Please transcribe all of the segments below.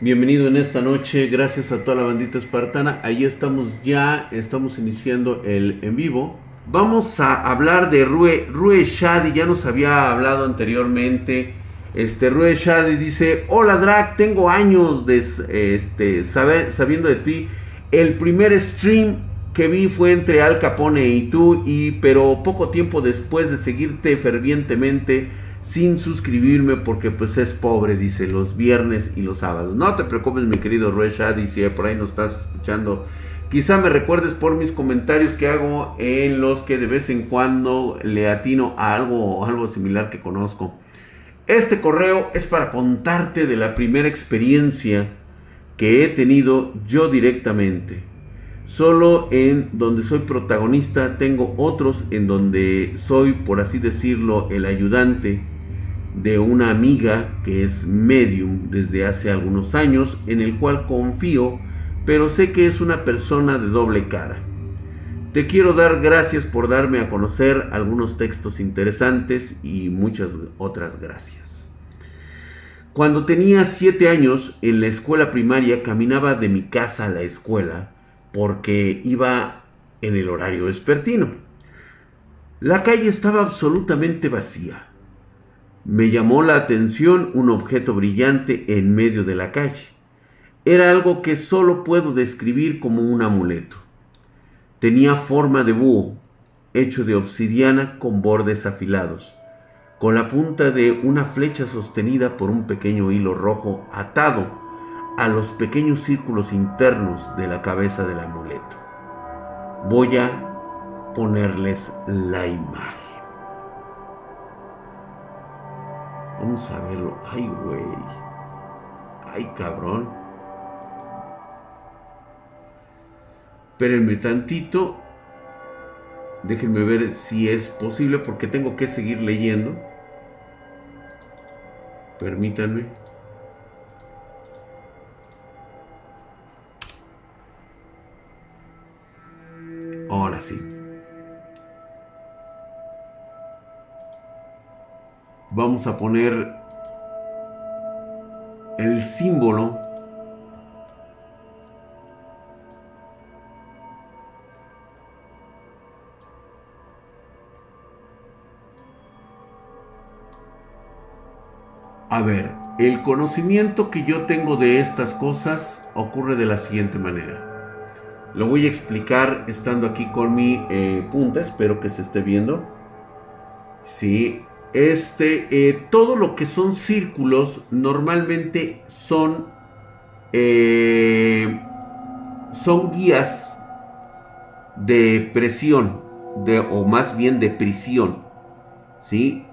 Bienvenido en esta noche, gracias a toda la bandita espartana. Ahí estamos ya, estamos iniciando el en vivo. Vamos a hablar de Rue, Rue Shadi, ya nos había hablado anteriormente. Este Rue Shadi dice, hola Drag, tengo años de, este, sabiendo de ti. El primer stream que vi fue entre Al Capone y tú, y, pero poco tiempo después de seguirte fervientemente sin suscribirme porque pues es pobre, dice, los viernes y los sábados. No te preocupes, mi querido Ruesha, dice, por ahí nos estás escuchando. Quizá me recuerdes por mis comentarios que hago en los que de vez en cuando le atino a algo, algo similar que conozco. Este correo es para contarte de la primera experiencia que he tenido yo directamente. Solo en donde soy protagonista tengo otros en donde soy, por así decirlo, el ayudante de una amiga que es medium desde hace algunos años, en el cual confío, pero sé que es una persona de doble cara. Te quiero dar gracias por darme a conocer algunos textos interesantes y muchas otras gracias. Cuando tenía 7 años, en la escuela primaria caminaba de mi casa a la escuela porque iba en el horario vespertino. La calle estaba absolutamente vacía. Me llamó la atención un objeto brillante en medio de la calle. Era algo que solo puedo describir como un amuleto. Tenía forma de búho, hecho de obsidiana con bordes afilados, con la punta de una flecha sostenida por un pequeño hilo rojo atado a los pequeños círculos internos de la cabeza del amuleto. Voy a ponerles la imagen. Vamos a verlo. Ay, güey. Ay, cabrón. Espérenme tantito. Déjenme ver si es posible porque tengo que seguir leyendo. Permítanme. Ahora sí. Vamos a poner el símbolo A ver, el conocimiento que yo tengo de estas cosas ocurre de la siguiente manera. Lo voy a explicar estando aquí con mi eh, punta, espero que se esté viendo. Sí, este, eh, todo lo que son círculos normalmente son, eh, son guías de presión, de, o más bien de prisión. ¿sí?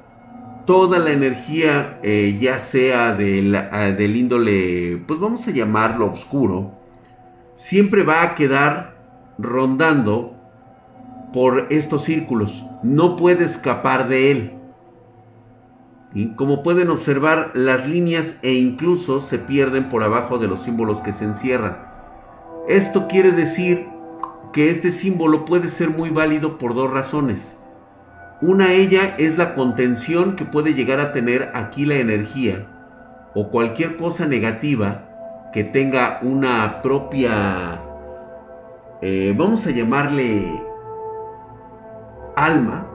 Toda la energía, ya sea del índole, pues vamos a llamarlo oscuro, siempre va a quedar rondando por estos círculos. No puede escapar de él. Como pueden observar, las líneas e incluso se pierden por abajo de los símbolos que se encierran. Esto quiere decir que este símbolo puede ser muy válido por dos razones. Una ella es la contención que puede llegar a tener aquí la energía o cualquier cosa negativa que tenga una propia, eh, vamos a llamarle alma,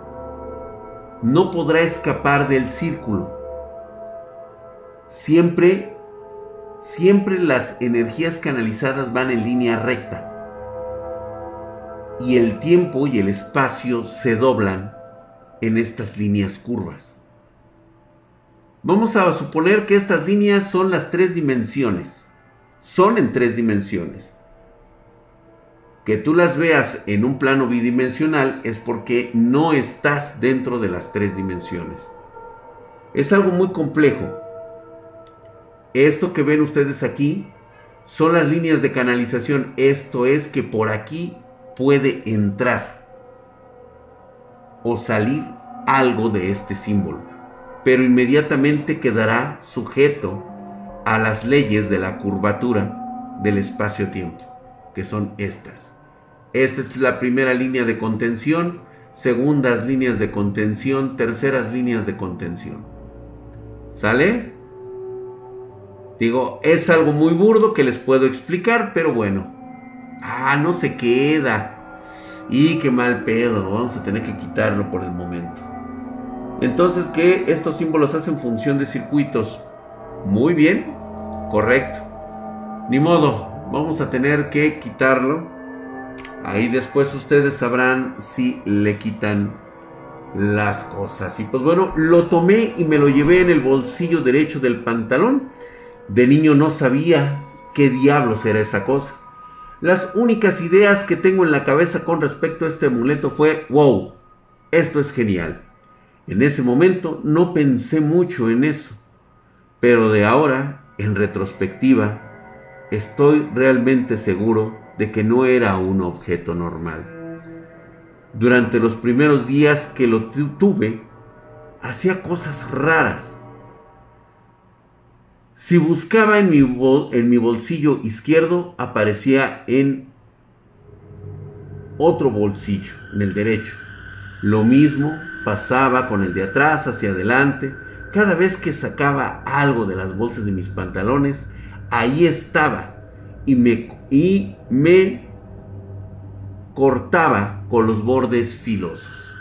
no podrá escapar del círculo. Siempre, siempre las energías canalizadas van en línea recta. Y el tiempo y el espacio se doblan en estas líneas curvas. Vamos a suponer que estas líneas son las tres dimensiones son en tres dimensiones. Que tú las veas en un plano bidimensional es porque no estás dentro de las tres dimensiones. Es algo muy complejo. Esto que ven ustedes aquí son las líneas de canalización. Esto es que por aquí puede entrar o salir algo de este símbolo, pero inmediatamente quedará sujeto a las leyes de la curvatura del espacio-tiempo, que son estas. Esta es la primera línea de contención, segundas líneas de contención, terceras líneas de contención. ¿Sale? Digo, es algo muy burdo que les puedo explicar, pero bueno. Ah, no se queda. Y qué mal pedo, vamos a tener que quitarlo por el momento. Entonces, ¿qué? Estos símbolos hacen función de circuitos. Muy bien, correcto. Ni modo, vamos a tener que quitarlo. Ahí después ustedes sabrán si le quitan las cosas. Y pues bueno, lo tomé y me lo llevé en el bolsillo derecho del pantalón. De niño no sabía qué diablos era esa cosa. Las únicas ideas que tengo en la cabeza con respecto a este amuleto fue, wow, esto es genial. En ese momento no pensé mucho en eso, pero de ahora, en retrospectiva, estoy realmente seguro de que no era un objeto normal. Durante los primeros días que lo tuve, hacía cosas raras. Si buscaba en mi, en mi bolsillo izquierdo, aparecía en otro bolsillo, en el derecho. Lo mismo pasaba con el de atrás hacia adelante. Cada vez que sacaba algo de las bolsas de mis pantalones, ahí estaba y me, y me cortaba con los bordes filosos.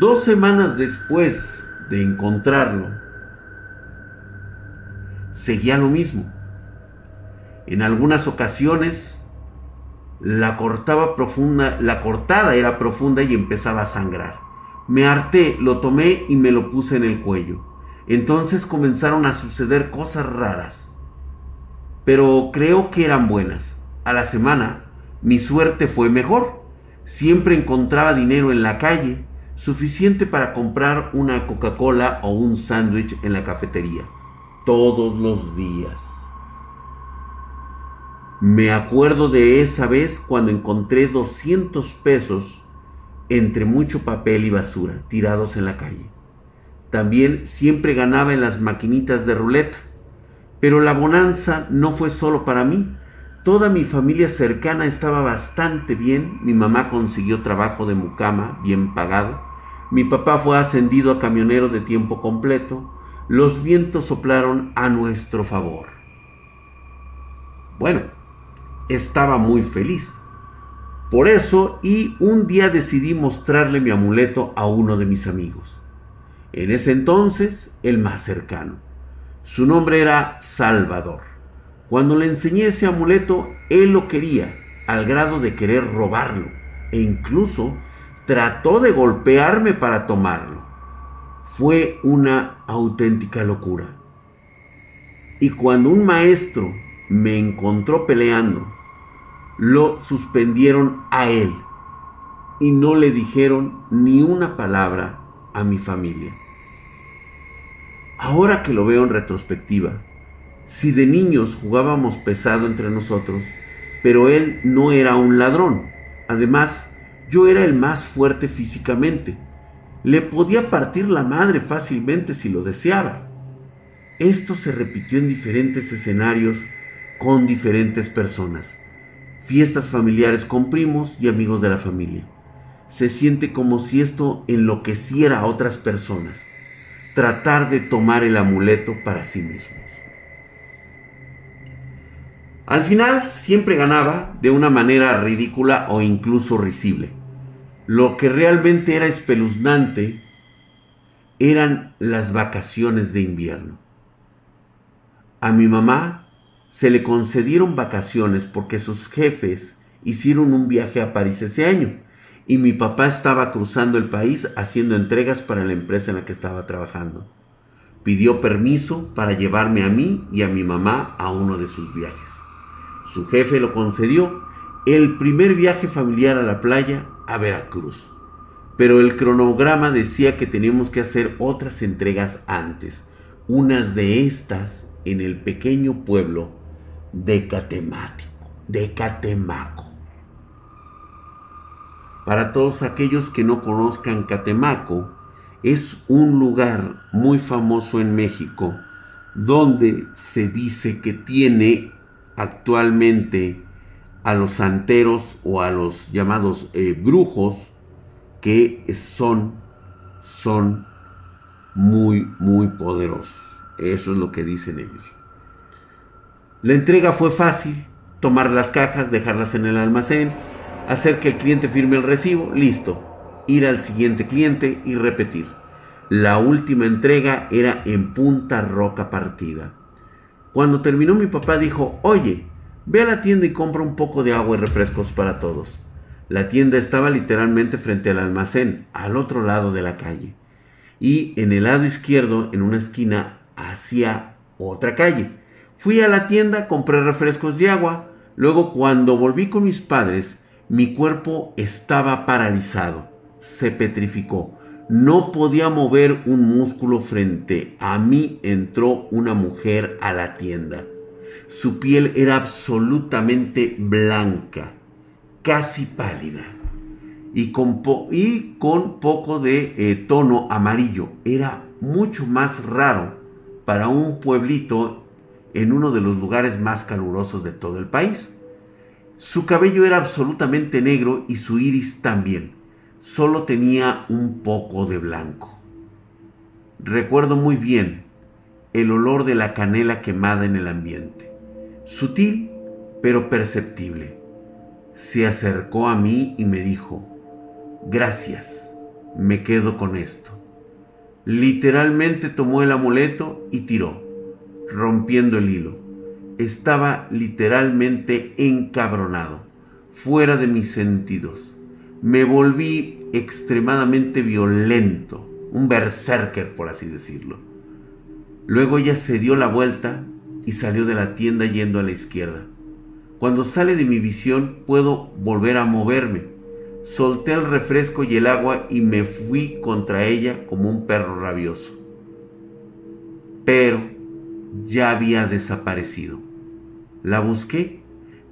Dos semanas después de encontrarlo, seguía lo mismo. En algunas ocasiones la cortaba profunda, la cortada era profunda y empezaba a sangrar. Me harté, lo tomé y me lo puse en el cuello. Entonces comenzaron a suceder cosas raras. Pero creo que eran buenas. A la semana, mi suerte fue mejor. Siempre encontraba dinero en la calle, suficiente para comprar una Coca-Cola o un sándwich en la cafetería. Todos los días. Me acuerdo de esa vez cuando encontré 200 pesos entre mucho papel y basura tirados en la calle. También siempre ganaba en las maquinitas de ruleta. Pero la bonanza no fue solo para mí. Toda mi familia cercana estaba bastante bien. Mi mamá consiguió trabajo de mucama, bien pagado. Mi papá fue ascendido a camionero de tiempo completo. Los vientos soplaron a nuestro favor. Bueno, estaba muy feliz. Por eso, y un día decidí mostrarle mi amuleto a uno de mis amigos. En ese entonces, el más cercano. Su nombre era Salvador. Cuando le enseñé ese amuleto, él lo quería, al grado de querer robarlo, e incluso trató de golpearme para tomarlo. Fue una auténtica locura. Y cuando un maestro me encontró peleando, lo suspendieron a él y no le dijeron ni una palabra a mi familia. Ahora que lo veo en retrospectiva, si de niños jugábamos pesado entre nosotros, pero él no era un ladrón. Además, yo era el más fuerte físicamente. Le podía partir la madre fácilmente si lo deseaba. Esto se repitió en diferentes escenarios con diferentes personas. Fiestas familiares con primos y amigos de la familia. Se siente como si esto enloqueciera a otras personas. Tratar de tomar el amuleto para sí mismos. Al final siempre ganaba de una manera ridícula o incluso risible. Lo que realmente era espeluznante eran las vacaciones de invierno. A mi mamá se le concedieron vacaciones porque sus jefes hicieron un viaje a París ese año y mi papá estaba cruzando el país haciendo entregas para la empresa en la que estaba trabajando. Pidió permiso para llevarme a mí y a mi mamá a uno de sus viajes. Su jefe lo concedió, el primer viaje familiar a la playa a Veracruz. Pero el cronograma decía que teníamos que hacer otras entregas antes, unas de estas en el pequeño pueblo de Catemaco. Para todos aquellos que no conozcan Catemaco, es un lugar muy famoso en México donde se dice que tiene actualmente a los santeros o a los llamados eh, brujos que son, son muy, muy poderosos. Eso es lo que dicen ellos. La entrega fue fácil. Tomar las cajas, dejarlas en el almacén, hacer que el cliente firme el recibo, listo. Ir al siguiente cliente y repetir. La última entrega era en Punta Roca Partida. Cuando terminó mi papá dijo, oye, ve a la tienda y compra un poco de agua y refrescos para todos. La tienda estaba literalmente frente al almacén, al otro lado de la calle. Y en el lado izquierdo, en una esquina, hacia otra calle. Fui a la tienda, compré refrescos de agua. Luego, cuando volví con mis padres, mi cuerpo estaba paralizado, se petrificó. No podía mover un músculo frente a mí. Entró una mujer a la tienda. Su piel era absolutamente blanca, casi pálida, y con, poco de eh, tono amarillo. Era mucho más raro para un pueblito en uno de los lugares más calurosos de todo el país. Su cabello era absolutamente negro y su iris también solo tenía un poco de blanco. Recuerdo muy bien el olor de la canela quemada en el ambiente, sutil pero perceptible. Se acercó a mí y me dijo, gracias, me quedo con esto. Literalmente tomó el amuleto y tiró, rompiendo el hilo. Estaba literalmente encabronado, fuera de mis sentidos me volví extremadamente violento, un berserker por así decirlo. Luego ella se dio la vuelta y salió de la tienda yendo a la izquierda. Cuando sale de mi visión puedo volver a moverme. Solté el refresco y el agua y me fui contra ella como un perro rabioso. Pero ya había desaparecido. La busqué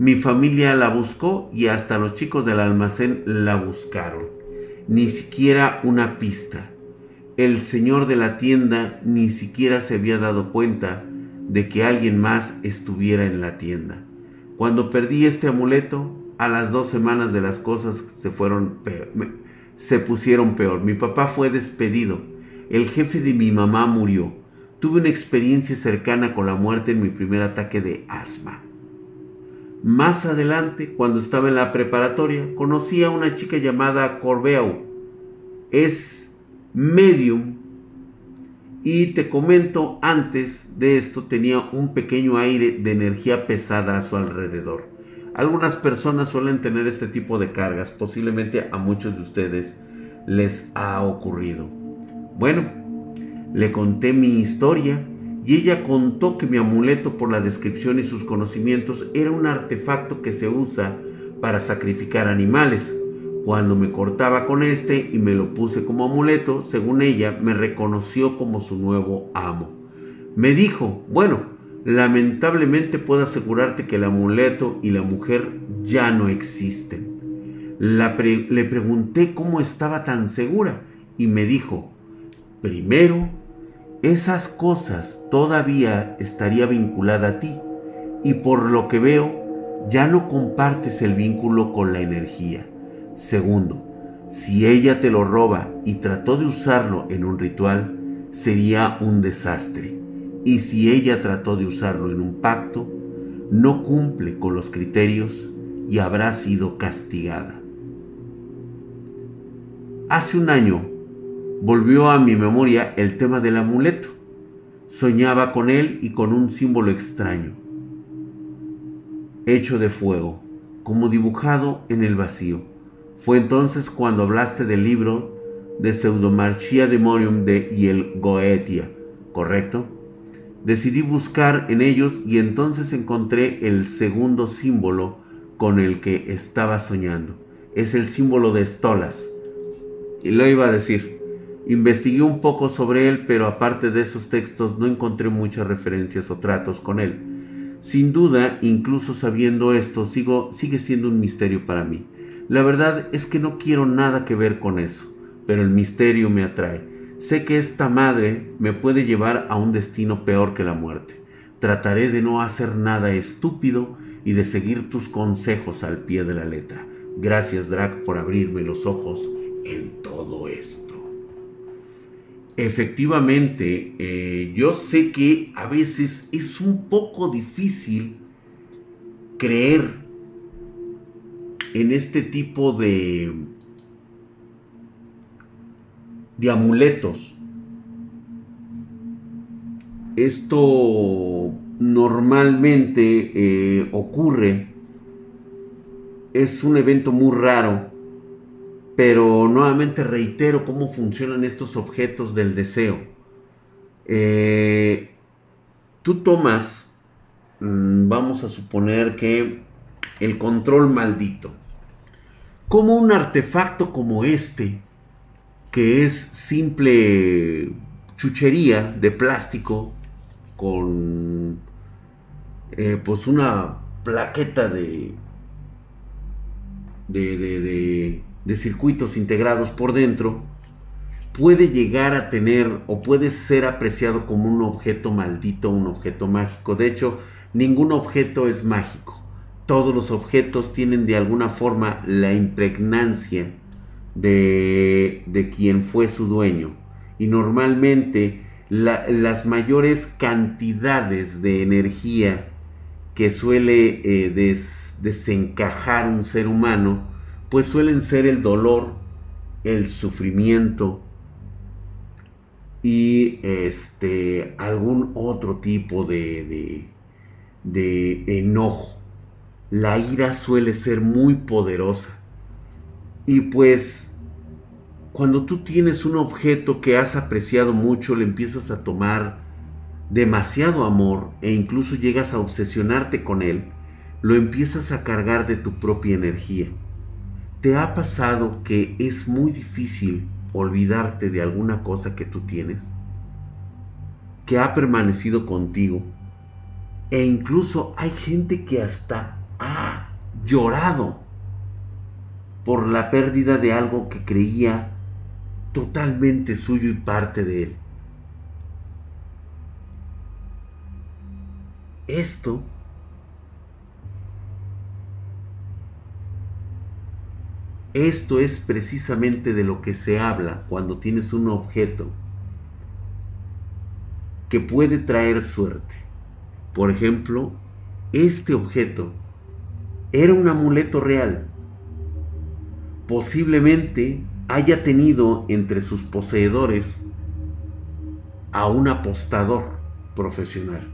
mi familia la buscó y hasta los chicos del almacén la buscaron. Ni siquiera una pista. El señor de la tienda ni siquiera se había dado cuenta de que alguien más estuviera en la tienda. Cuando perdí este amuleto, a las dos semanas de las cosas se fueron se pusieron peor. Mi papá fue despedido. El jefe de mi mamá murió. Tuve una experiencia cercana con la muerte en mi primer ataque de asma. Más adelante, cuando estaba en la preparatoria, conocí a una chica llamada Corbeau. Es medium. Y te comento, antes de esto tenía un pequeño aire de energía pesada a su alrededor. Algunas personas suelen tener este tipo de cargas, posiblemente a muchos de ustedes les ha ocurrido. Bueno, le conté mi historia y ella contó que mi amuleto por la descripción y sus conocimientos era un artefacto que se usa para sacrificar animales. Cuando me cortaba con este y me lo puse como amuleto, según ella, me reconoció como su nuevo amo. Me dijo, bueno, lamentablemente puedo asegurarte que el amuleto y la mujer ya no existen. le pregunté cómo estaba tan segura y me dijo, primero esas cosas todavía estaría vinculada a ti y por lo que veo ya no compartes el vínculo con la energía. Segundo, si ella te lo roba y trató de usarlo en un ritual, sería un desastre. Y si ella trató de usarlo en un pacto, no cumple con los criterios y habrá sido castigada. Hace un año volvió a mi memoria el tema del amuleto. Soñaba con él y con un símbolo extraño, hecho de fuego, como dibujado en el vacío. Fue entonces cuando hablaste del libro de Pseudomarchia Demonium de Yel Goetia, ¿correcto? Decidí buscar en ellos y entonces encontré el segundo símbolo con el que estaba soñando. Es el símbolo de Stolas. Y lo iba a decir, Investigué un poco sobre él, pero aparte de esos textos no encontré muchas referencias o tratos con él. Sin duda, incluso sabiendo esto, sigue siendo un misterio para mí. La verdad es que no quiero nada que ver con eso, pero el misterio me atrae. Sé que esta madre me puede llevar a un destino peor que la muerte. Trataré de no hacer nada estúpido y de seguir tus consejos al pie de la letra. Gracias, Drac, por abrirme los ojos en todo esto. Efectivamente, eh, yo sé que a veces es un poco difícil creer en este tipo de, de amuletos. Esto normalmente eh, ocurre, es un evento muy raro, pero nuevamente reitero cómo funcionan estos objetos del deseo. Eh, tú tomas, mm, vamos a suponer que el control maldito. Como un artefacto como este, que es simple chuchería de plástico con eh, pues una plaqueta de de, de circuitos integrados por dentro, puede llegar a tener o puede ser apreciado como un objeto maldito, un objeto mágico. De hecho, ningún objeto es mágico. Todos los objetos tienen de alguna forma la impregnancia de, de quien fue su dueño. Y normalmente las mayores cantidades de energía que suele eh, desencajar un ser humano, pues suelen ser el dolor, el sufrimiento y este algún otro tipo de, de, de enojo la ira suele ser muy poderosa. Y pues cuando tú tienes un objeto que has apreciado mucho, le empiezas a tomar demasiado amor e incluso llegas a obsesionarte con él, lo empiezas a cargar de tu propia energía. ¿Te ha pasado que es muy difícil olvidarte de alguna cosa que tú tienes? Que ha permanecido contigo. E incluso hay gente que hasta ha llorado por la pérdida de algo que creía totalmente suyo y parte de él. Esto Esto es precisamente de lo que se habla cuando tienes un objeto que puede traer suerte. Por ejemplo, este objeto era un amuleto real. Posiblemente haya tenido entre sus poseedores a un apostador profesional.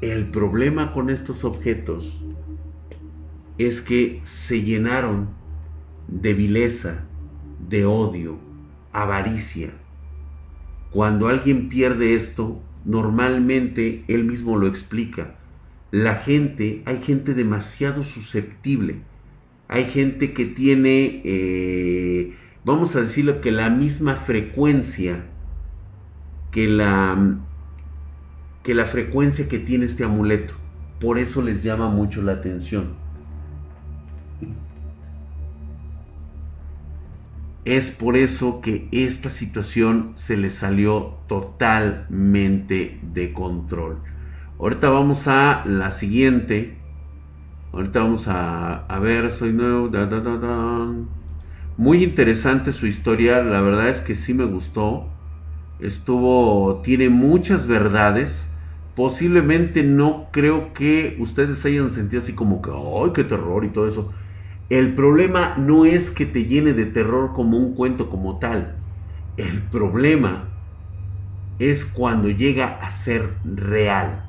El problema con estos objetos es que se llenaron de vileza, de odio, avaricia. Cuando alguien pierde esto, normalmente él mismo lo explica la gente, hay gente demasiado susceptible. Hay gente que tiene, eh, vamos a decirlo, que la misma frecuencia que la, que la frecuencia que tiene este amuleto. Por eso les llama mucho la atención. Es por eso que esta situación se le salió totalmente de control. Ahorita vamos a la siguiente. Ahorita vamos a, ver, soy nuevo. Muy interesante su historia, la verdad es que sí me gustó. Estuvo, tiene muchas verdades. Posiblemente no creo que ustedes hayan sentido así como que, ¡ay, qué terror! y todo eso. El problema no es que te llene de terror como un cuento como tal. El problema es cuando llega a ser real.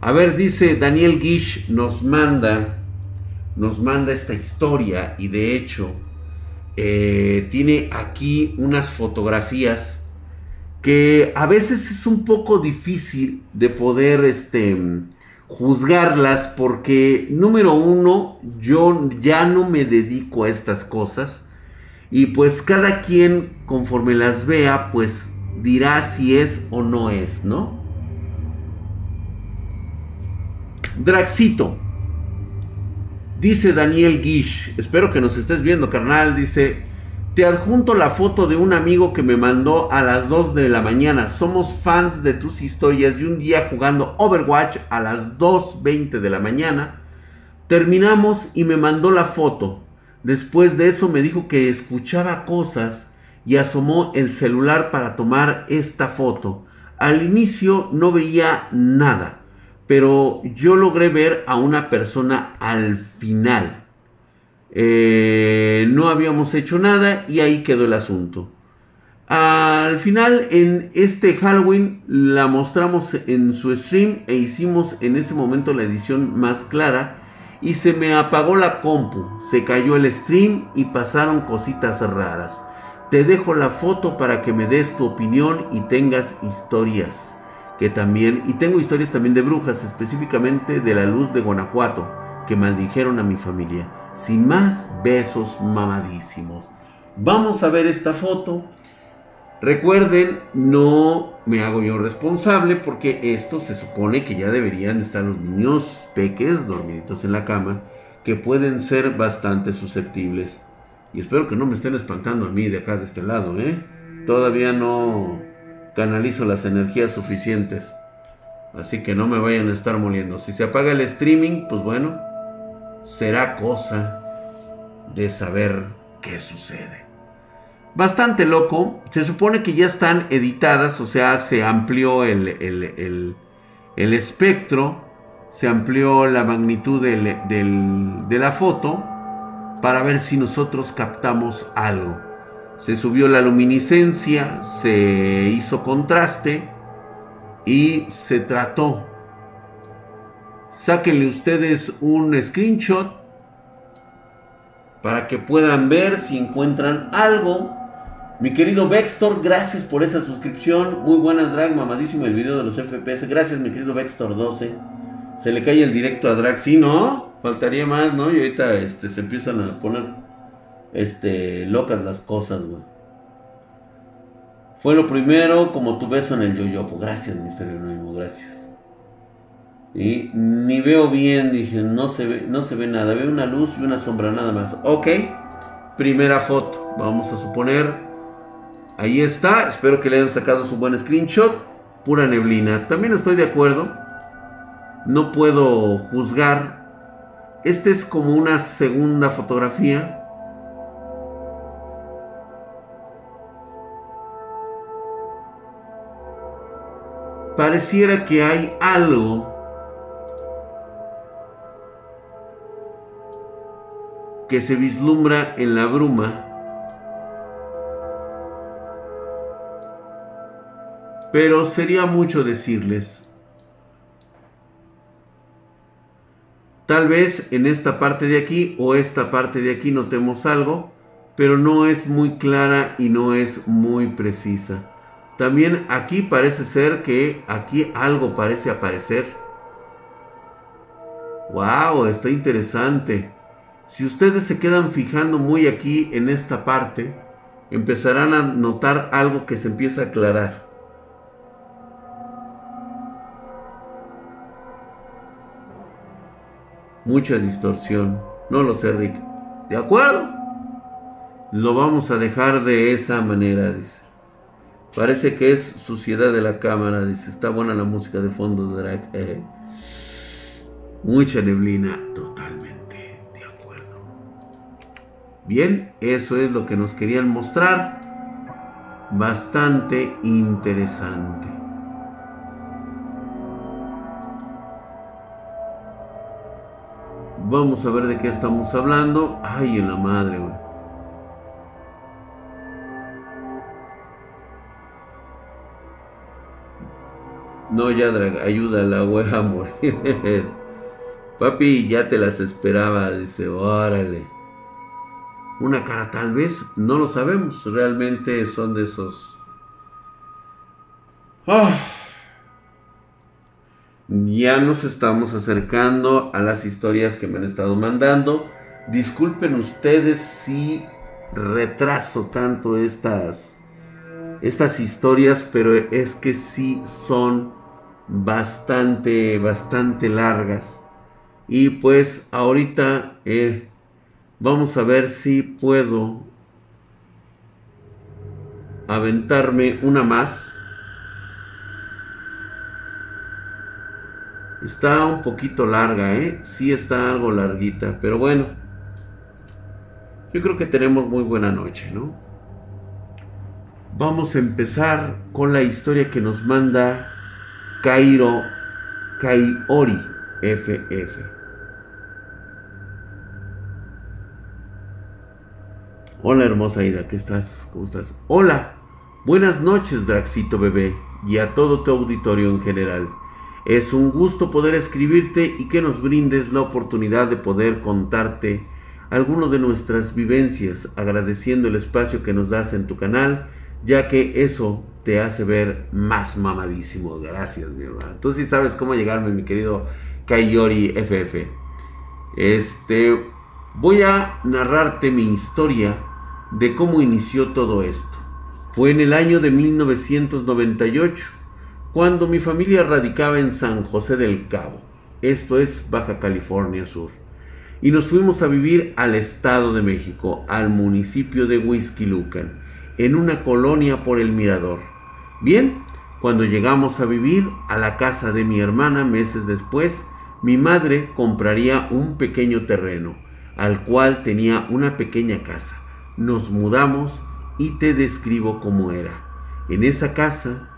A ver, dice Daniel Gish, nos manda, nos manda esta historia y de hecho eh, tiene aquí unas fotografías que a veces es un poco difícil de poder este, juzgarlas porque número uno, yo ya no me dedico a estas cosas y pues cada quien conforme las vea pues dirá si es o no es, ¿no? Draxito. Dice Daniel Gish. Espero que nos estés viendo, carnal. Dice. Te adjunto la foto de un amigo que me mandó a las 2 de la mañana. Somos fans de tus historias y un día jugando Overwatch a las 2.20 de la mañana. Terminamos y me mandó la foto. Después de eso me dijo que escuchaba cosas y asomó el celular para tomar esta foto. Al inicio no veía nada, pero yo logré ver a una persona al final. Eh, no habíamos hecho nada y ahí quedó el asunto. Al final, en este Halloween, la mostramos en su stream e hicimos en ese momento la edición más clara. Y se me apagó la compu, se cayó el stream y pasaron cositas raras. Te dejo la foto para que me des tu opinión y tengas historias. Que también, y tengo historias también de brujas, específicamente de la luz de Guanajuato, que maldijeron a mi familia. Sin más, besos mamadísimos. Vamos a ver esta foto. Recuerden, no me hago yo responsable porque esto se supone que ya deberían estar los niños peques dormiditos en la cama que pueden ser bastante susceptibles. Y espero que no me estén espantando a mí de acá de este lado, ¿eh? Todavía no canalizo las energías suficientes. Así que no me vayan a estar moliendo. Si se apaga el streaming, pues bueno, será cosa de saber qué sucede bastante loco. Se supone que ya están editadas, o sea, se amplió el, el, espectro, se amplió la magnitud de la foto para ver si nosotros captamos algo. Se subió la luminiscencia, se hizo contraste y se trató. Sáquenle ustedes un screenshot para que puedan ver si encuentran algo mi querido Vextor, gracias por esa suscripción. Muy buenas, Drag, mamadísimo el video de los FPS. Gracias, mi querido Vextor 12. Se le cae el directo a Drag. Sí, ¿no? Faltaría más, ¿no? Y ahorita este, se empiezan a poner este, locas las cosas, güey. Fue lo primero, como tu beso en el yoyopo. Gracias, Misterio Anónimo, gracias. Y ni veo bien, dije, no se ve, no se ve nada. Veo una luz y una sombra nada más. Ok, primera foto. Vamos a suponer Ahí está, espero que le hayan sacado su buen screenshot. Pura neblina. También estoy de acuerdo. No puedo juzgar. Este es como una segunda fotografía. Pareciera que hay algo que se vislumbra en la bruma Pero sería mucho decirles. Tal vez en esta parte de aquí o esta parte de aquí notemos algo, pero no es muy clara y no es muy precisa. También aquí parece ser que aquí algo parece aparecer. ¡Wow! Está interesante. Si ustedes se quedan fijando muy aquí en esta parte, empezarán a notar algo que se empieza a aclarar. mucha distorsión. No lo sé, Rick. ¿De acuerdo? Lo vamos a dejar de esa manera, dice. Parece que es suciedad de la cámara, dice. Está buena la música de fondo Drag. Eh. Mucha neblina, totalmente. Bien, eso es lo que nos querían mostrar. Bastante interesante. Vamos a ver de qué estamos hablando. Ay, en la madre, güey. No, ya, Drag, ayuda la wea a morir. Papi, ya te las esperaba, dice, órale. Una cara tal vez, no lo sabemos. Realmente son de esos... Ah ya nos estamos acercando a las historias que me han estado mandando. Disculpen ustedes si retraso tanto estas, estas historias, pero es que sí son bastante, bastante largas. Y pues ahorita eh, vamos a ver si puedo aventarme una más Está un poquito larga, ¿eh? Sí está algo larguita, pero bueno. yo creo que tenemos muy buena noche, ¿no? Vamos a empezar con la historia que nos manda Cairo Kaiori FF. Hola hermosa Ida, ¿qué estás? ¿Cómo estás? Hola, buenas noches Draxito bebé y a todo tu auditorio en general. Es un gusto poder escribirte y que nos brindes la oportunidad de poder contarte alguno de nuestras vivencias, agradeciendo el espacio que nos das en tu canal, ya que eso te hace ver más mamadísimo. Gracias, mi hermano. Tú sí sabes cómo llegarme, mi querido Kaiori FF. Este, voy a narrarte mi historia de cómo inició todo esto. Fue en el año de 1998, cuando mi familia radicaba en San José del Cabo, esto es Baja California Sur y nos fuimos a vivir al Estado de México, al municipio de Huizquilucan, en una colonia por el Mirador. Bien, cuando llegamos a vivir a la casa de mi hermana meses después, mi madre compraría un pequeño terreno, al cual tenía una pequeña casa. Nos mudamos y te describo cómo era. En esa casa,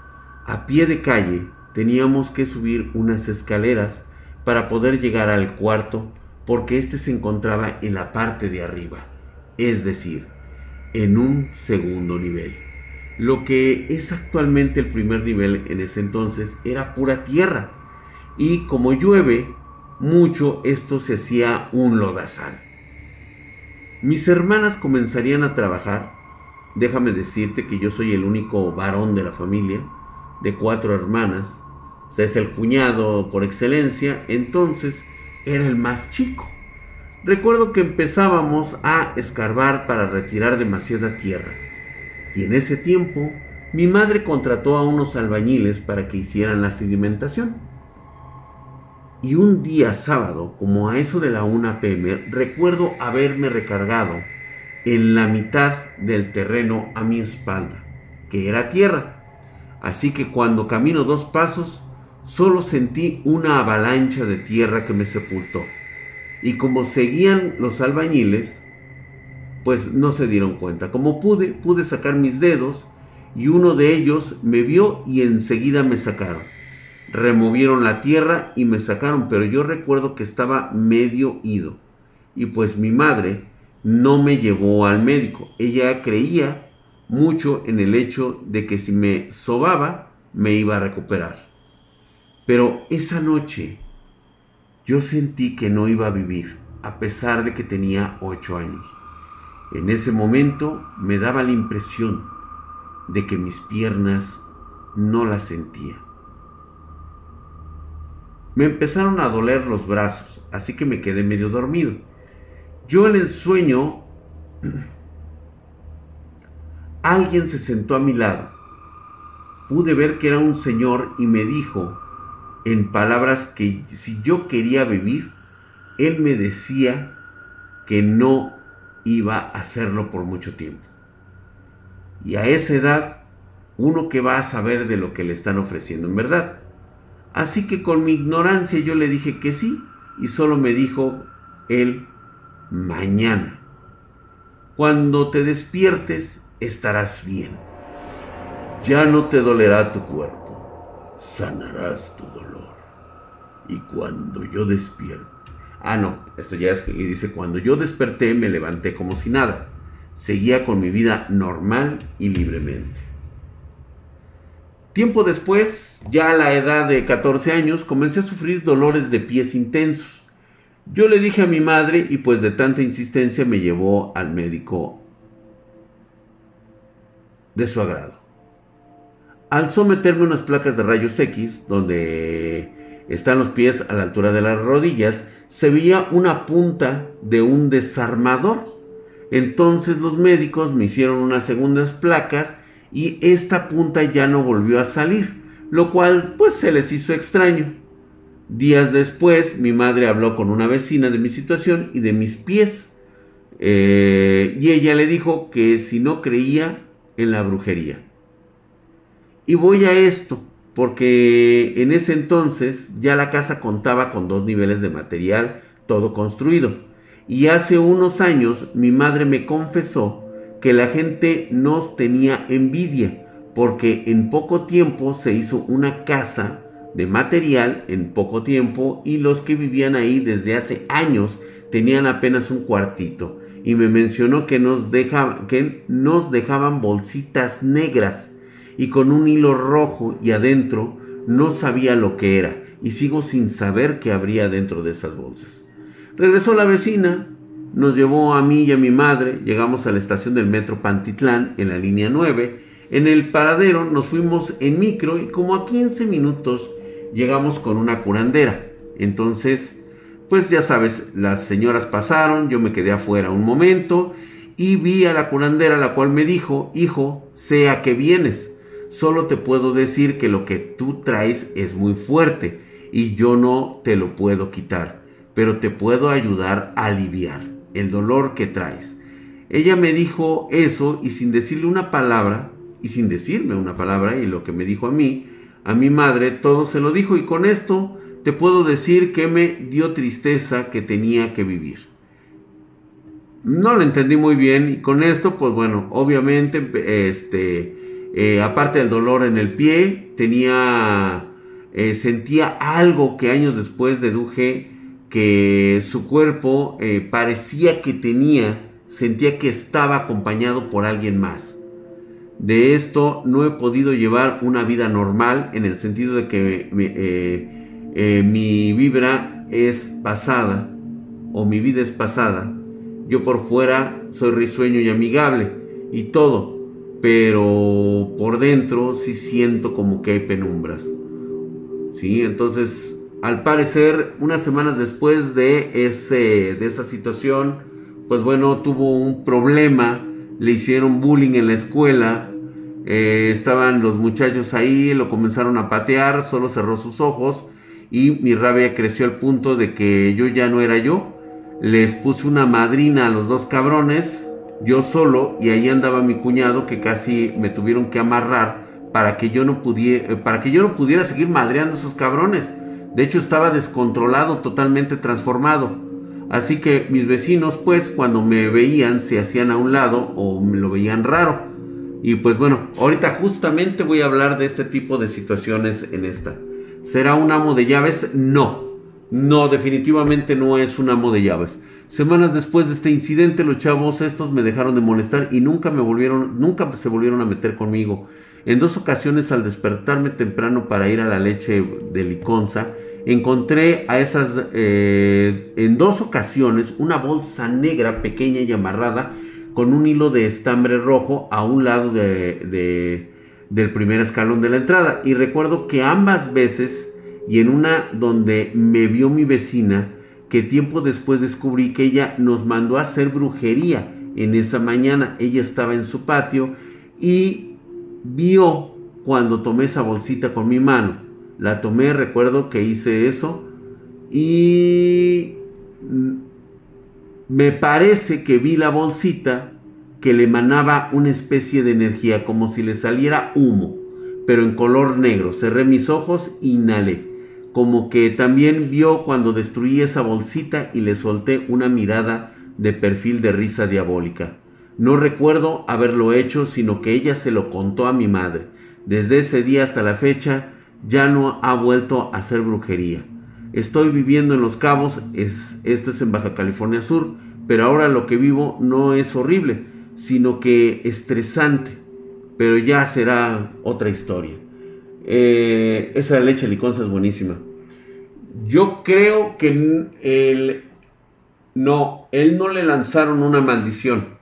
a pie de calle, teníamos que subir unas escaleras para poder llegar al cuarto porque éste se encontraba en la parte de arriba, es decir, en un segundo nivel. Lo que es actualmente el primer nivel en ese entonces era pura tierra, y como llueve mucho, esto se hacía un lodazal. Mis hermanas comenzarían a trabajar. Déjame decirte que yo soy el único varón de la familia, de cuatro hermanas. O sea, es el cuñado por excelencia. Entonces, era el más chico. Recuerdo que empezábamos a escarbar para retirar demasiada tierra. Y en ese tiempo, mi madre contrató a unos albañiles para que hicieran la sedimentación. Y un día sábado, como a eso de la 1 pm, recuerdo haberme recargado en la mitad del terreno a mi espalda, que era tierra. Así que cuando camino dos pasos, solo sentí una avalancha de tierra que me sepultó. Y como seguían los albañiles, pues no se dieron cuenta. Como pude, pude sacar mis dedos y uno de ellos me vio y enseguida me sacaron. Removieron la tierra y me sacaron, pero yo recuerdo que estaba medio ido. Y pues mi madre no me llevó al médico. Ella creía mucho en el hecho de que si me sobaba, me iba a recuperar. Pero esa noche yo sentí que no iba a vivir, a pesar de que tenía ocho años. En ese momento me daba la impresión de que mis piernas no las sentía. Me empezaron a doler los brazos, así que me quedé medio dormido. Yo en el sueño, alguien se sentó a mi lado. Pude ver que era un señor y me dijo en palabras que si yo quería vivir, él me decía que no iba a hacerlo por mucho tiempo. Y a esa edad, uno que va a saber de lo que le están ofreciendo en verdad. Así que con mi ignorancia yo le dije que sí, y solo me dijo él, mañana. Cuando te despiertes, estarás bien. Ya no te dolerá tu cuerpo, sanarás tu dolor. Y cuando yo despierto. Ah, no, esto ya es. Y dice: Cuando yo desperté, me levanté como si nada. Seguía con mi vida normal y libremente. Tiempo después, ya a la edad de 14 años, comencé a sufrir dolores de pies intensos. Yo le dije a mi madre y pues de tanta insistencia me llevó al médico de su agrado. Al someterme unas placas de rayos X, donde están los pies a la altura de las rodillas, se veía una punta de un desarmador. Entonces los médicos me hicieron unas segundas placas y esta punta ya no volvió a salir, lo cual pues se les hizo extraño. Días después mi madre habló con una vecina de mi situación y de mis pies eh, y ella le dijo que si no creía en la brujería. Y voy a esto porque en ese entonces ya la casa contaba con dos niveles de material, todo construido. Y hace unos años mi madre me confesó que la gente nos tenía envidia porque en poco tiempo se hizo una casa de material en poco tiempo y los que vivían ahí desde hace años tenían apenas un cuartito. Y me mencionó que nos, que nos dejaban bolsitas negras y con un hilo rojo y adentro no sabía lo que era y sigo sin saber qué habría dentro de esas bolsas. Regresó la vecina, nos llevó a mí y a mi madre, llegamos a la estación del metro Pantitlán en la línea 9, en el paradero nos fuimos en micro y como a 15 minutos llegamos con una curandera. Entonces, pues ya sabes, las señoras pasaron, yo me quedé afuera un momento y vi a la curandera la cual me dijo, hijo, sea que vienes, solo te puedo decir que lo que tú traes es muy fuerte y yo no te lo puedo quitar, pero te puedo ayudar a aliviar el dolor que traes. Ella me dijo eso y sin decirle una palabra, y sin decirme una palabra, y lo que me dijo a mí, a mi madre, todo se lo dijo y con esto te puedo decir que me dio tristeza que tenía que vivir. No lo entendí muy bien y con esto, pues bueno, obviamente, este, eh, aparte del dolor en el pie, tenía eh, sentía algo que años después deduje que su cuerpo eh, parecía que tenía, sentía que estaba acompañado por alguien más. De esto no he podido llevar una vida normal en el sentido de que eh, mi vibra es pasada o mi vida es pasada. Yo por fuera soy risueño y amigable y todo, pero por dentro sí siento como que hay penumbras. ¿sí? Entonces, al parecer, unas semanas después de, ese, de esa situación, pues bueno, tuvo un problema, le hicieron bullying en la escuela, eh, estaban los muchachos ahí, lo comenzaron a patear, solo cerró sus ojos y mi rabia creció al punto de que yo ya no era yo. Les puse una madrina a los dos cabrones, yo solo, y ahí andaba mi cuñado que casi me tuvieron que amarrar para que yo no pudiera, eh, para que yo no pudiera seguir madreando a esos cabrones. De hecho, estaba descontrolado, totalmente transformado. Así que mis vecinos, pues, cuando me veían, se hacían a un lado o me lo veían raro. Y pues bueno, ahorita justamente voy a hablar de este tipo de situaciones en esta. ¿Será un amo de llaves? No. No, definitivamente no es un amo de llaves. Semanas después de este incidente, los chavos estos me dejaron de molestar y nunca me volvieron, nunca se volvieron a meter conmigo. En dos ocasiones al despertarme temprano para ir a la leche de Liconza, encontré a esas, eh, en dos ocasiones, una bolsa negra pequeña y amarrada con un hilo de estambre rojo a un lado de, del primer escalón de la entrada. Y recuerdo que ambas veces, y en una donde me vio mi vecina, que tiempo después descubrí que ella nos mandó a hacer brujería en esa mañana. Ella estaba en su patio y vio cuando tomé esa bolsita con mi mano. La tomé, recuerdo que hice eso y me parece que vi la bolsita que le emanaba una especie de energía, como si le saliera humo, pero en color negro. Cerré mis ojos, inhalé, como que también vio cuando destruí esa bolsita y le solté una mirada de perfil de risa diabólica. No recuerdo haberlo hecho, sino que ella se lo contó a mi madre. Desde ese día hasta la fecha ya no ha vuelto a hacer brujería. Estoy viviendo en Los Cabos, es, esto es en Baja California Sur, pero ahora lo que vivo no es horrible, sino que estresante, pero ya será otra historia. Eh, esa leche liconza es buenísima. Yo creo que él, no, él no le lanzaron una maldición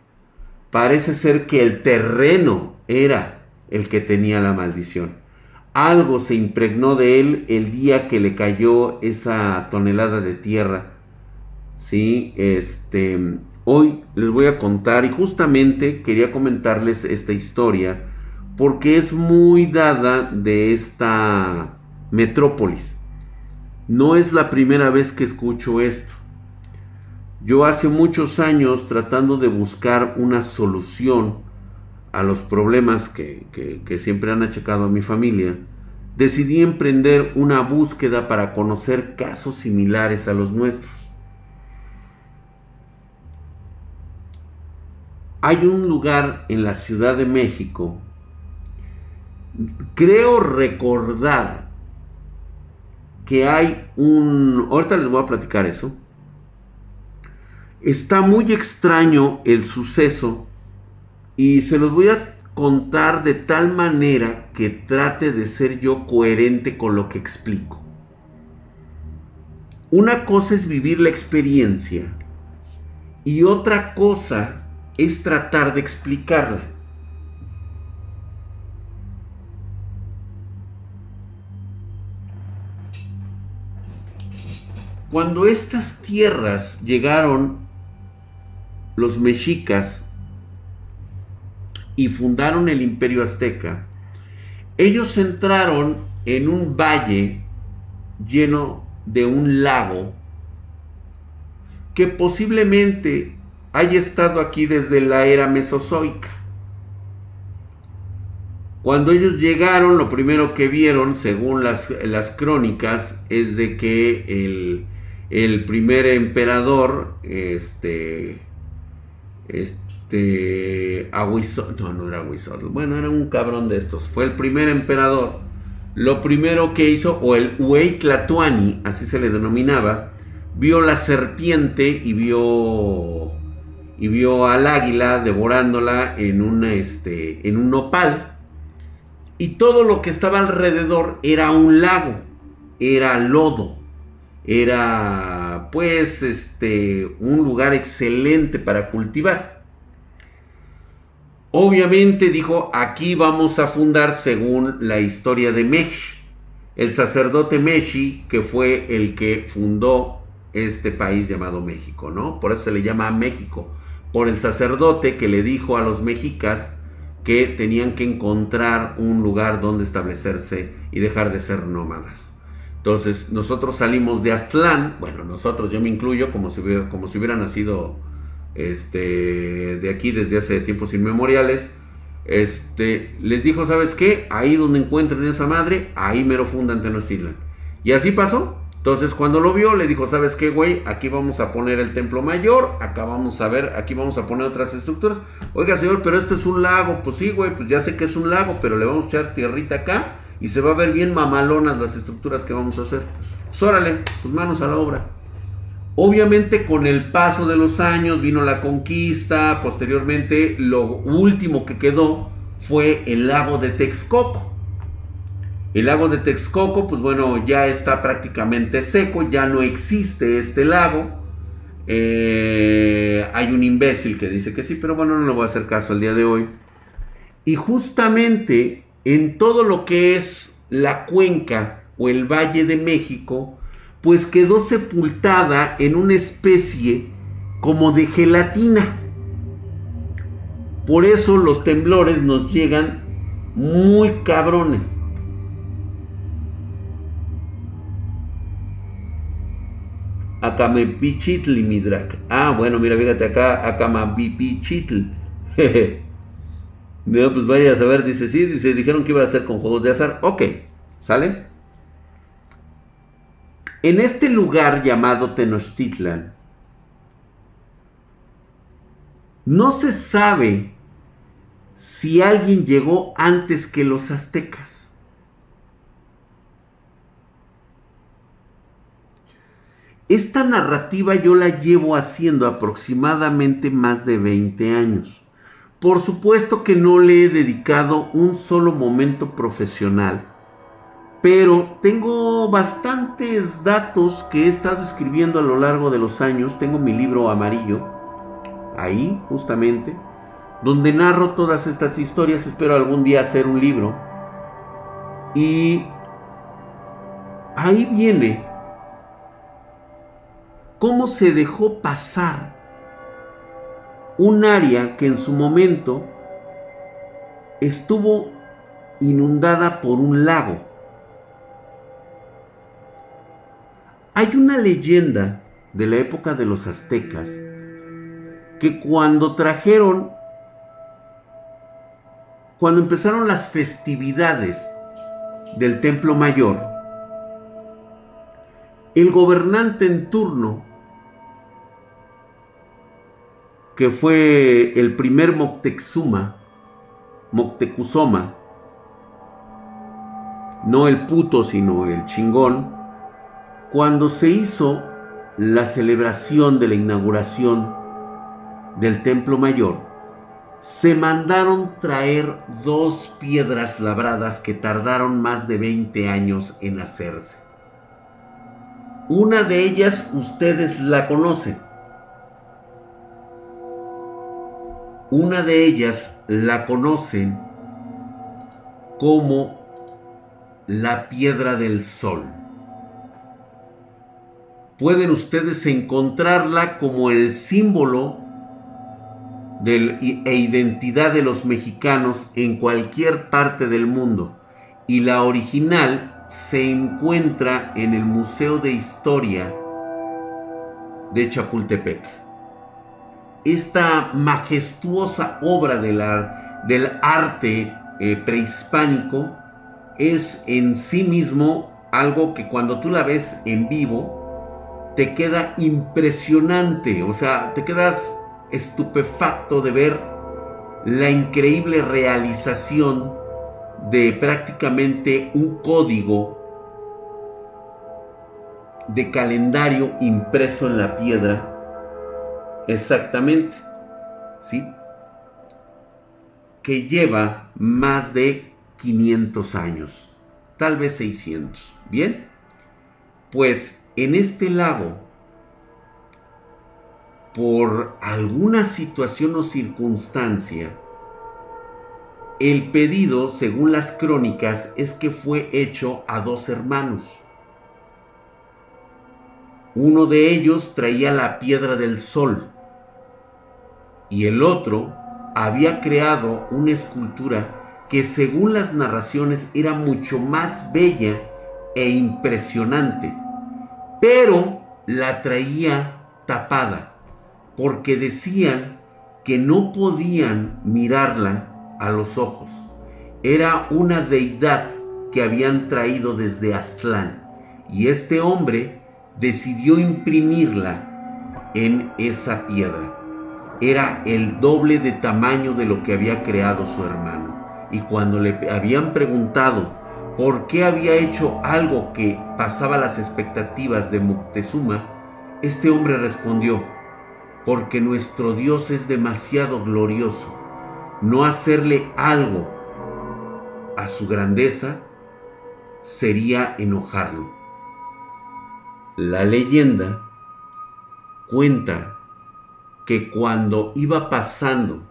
parece ser que el terreno era el que tenía la maldición. Algo se impregnó de él el día que le cayó esa tonelada de tierra. Sí, este, hoy les voy a contar y justamente quería comentarles esta historia porque es muy dada de esta metrópolis. No es la primera vez que escucho esto. Yo hace muchos años tratando de buscar una solución a los problemas que, siempre han achacado a mi familia, decidí emprender una búsqueda para conocer casos similares a los nuestros. hay un lugar en la Ciudad de México, creo recordar que hay un... Ahorita les voy a platicar eso. Está muy extraño el suceso y se los voy a contar de tal manera que trate de ser yo coherente con lo que explico. Una cosa es vivir la experiencia y otra cosa es tratar de explicarla. Cuando estas tierras llegaron los mexicas y fundaron el imperio azteca, ellos entraron en un valle lleno de un lago que posiblemente haya estado aquí desde la era mesozoica. Cuando ellos llegaron, lo primero que vieron, según las, las crónicas, es de que el, el primer emperador, este, este, no, no era Aguizotl, bueno, era un cabrón de estos, fue el primer emperador. Lo primero que hizo, o el Tlatuani, así se le denominaba, vio la serpiente y vio y vio al águila devorándola en un este en un nopal y todo lo que estaba alrededor era un lago, era lodo, era pues este un lugar excelente para cultivar. Obviamente dijo, aquí vamos a fundar según la historia de Mesh, el sacerdote Meshi, que fue el que fundó este país llamado México, ¿no? Por eso se le llama México, por el sacerdote que le dijo a los mexicas que tenían que encontrar un lugar donde establecerse y dejar de ser nómadas. Entonces nosotros salimos de Aztlán, bueno, nosotros, yo me incluyo como si como si hubiera nacido este, de aquí desde hace tiempos inmemoriales. Este, les dijo, ¿sabes qué? Ahí donde encuentren esa madre, ahí mero fundan Tenochtitlan. Y así pasó. Entonces cuando lo vio le dijo, ¿sabes qué, güey? Aquí vamos a poner el templo mayor, acá vamos a ver, aquí vamos a poner otras estructuras. Oiga, señor, pero esto es un lago. Pues sí, güey, pues ya sé que es un lago, pero le vamos a echar tierrita acá y se va a ver bien mamalonas las estructuras que vamos a hacer. Pues órale, pues manos a la obra. Obviamente con el paso de los años vino la conquista, posteriormente lo último que quedó fue el lago de Texcoco. El lago de Texcoco, pues bueno, ya está prácticamente seco, ya no existe este lago. Eh, hay un imbécil que dice que sí, pero bueno, no le voy a hacer caso el día de hoy. Y justamente en todo lo que es la cuenca o el Valle de México, pues quedó sepultada en una especie como de gelatina. Por eso los temblores nos llegan muy cabrones. Akamepichitl, Midrak. Ah, bueno, mira, fíjate acá, Akamapichitl. no, pues vaya a saber, dice, sí, dice, dijeron que iba a hacer con juegos de azar. Ok, ¿sale? En este lugar llamado Tenochtitlan, no se sabe si alguien llegó antes que los aztecas. Esta narrativa yo la llevo haciendo aproximadamente más de 20 años. Por supuesto que no le he dedicado un solo momento profesional, pero tengo bastantes datos que he estado escribiendo a lo largo de los años. Tengo mi libro amarillo, ahí justamente, donde narro todas estas historias. Espero algún día hacer un libro. Y ahí viene cómo se dejó pasar un área que en su momento estuvo inundada por un lago. Hay una leyenda de la época de los aztecas que cuando trajeron, cuando empezaron las festividades del Templo Mayor, el gobernante en turno que fue el primer Moctezuma, Moctezuma, no el puto, sino el chingón, cuando se hizo la celebración de la inauguración del Templo Mayor, se mandaron traer dos piedras labradas que tardaron más de 20 años en hacerse. Una de ellas ustedes la conocen. Una de ellas la conocen como la piedra del sol. Pueden ustedes encontrarla como el símbolo del, e identidad de los mexicanos en cualquier parte del mundo. Y la original se encuentra en el Museo de Historia de Chapultepec. Esta majestuosa obra del arte eh, prehispánico es en sí mismo algo que cuando tú la ves en vivo te queda impresionante, o sea, te quedas estupefacto de ver la increíble realización de prácticamente un código de calendario impreso en la piedra. Exactamente. ¿Sí? Que lleva más de 500 años, tal vez 600. Bien, pues en este lago, por alguna situación o circunstancia, el pedido, según las crónicas, es que fue hecho a dos hermanos. Uno de ellos traía la piedra del sol y el otro había creado una escultura que según las narraciones era mucho más bella e impresionante, pero la traía tapada, porque decían que no podían mirarla a los ojos. Era una deidad que habían traído desde Aztlán, y este hombre decidió imprimirla en esa piedra. Era el doble de tamaño de lo que había creado su hermano y cuando le habían preguntado por qué había hecho algo que pasaba las expectativas de Moctezuma, este hombre respondió, porque nuestro Dios es demasiado glorioso. No hacerle algo a su grandeza sería enojarlo. La leyenda cuenta que cuando iba pasando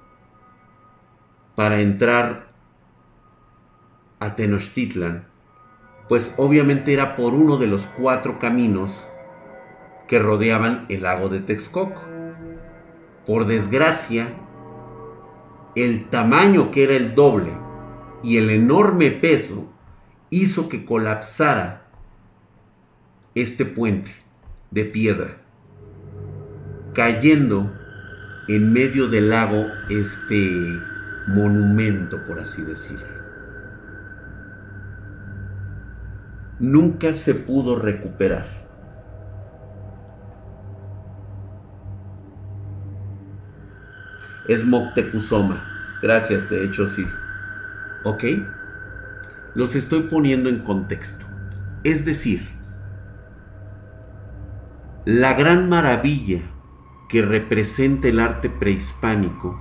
para entrar a Tenochtitlan, pues obviamente era por uno de los cuatro caminos que rodeaban el lago de Texcoco. Por desgracia, el tamaño que era el doble y el enorme peso hizo que colapsara este puente de piedra, cayendo en medio del lago este monumento, por así decirlo. Nunca se pudo recuperar. Es Moctezuma. Gracias, de hecho sí. ¿Ok? Los estoy poniendo en contexto. Es decir, la gran maravilla que representa el arte prehispánico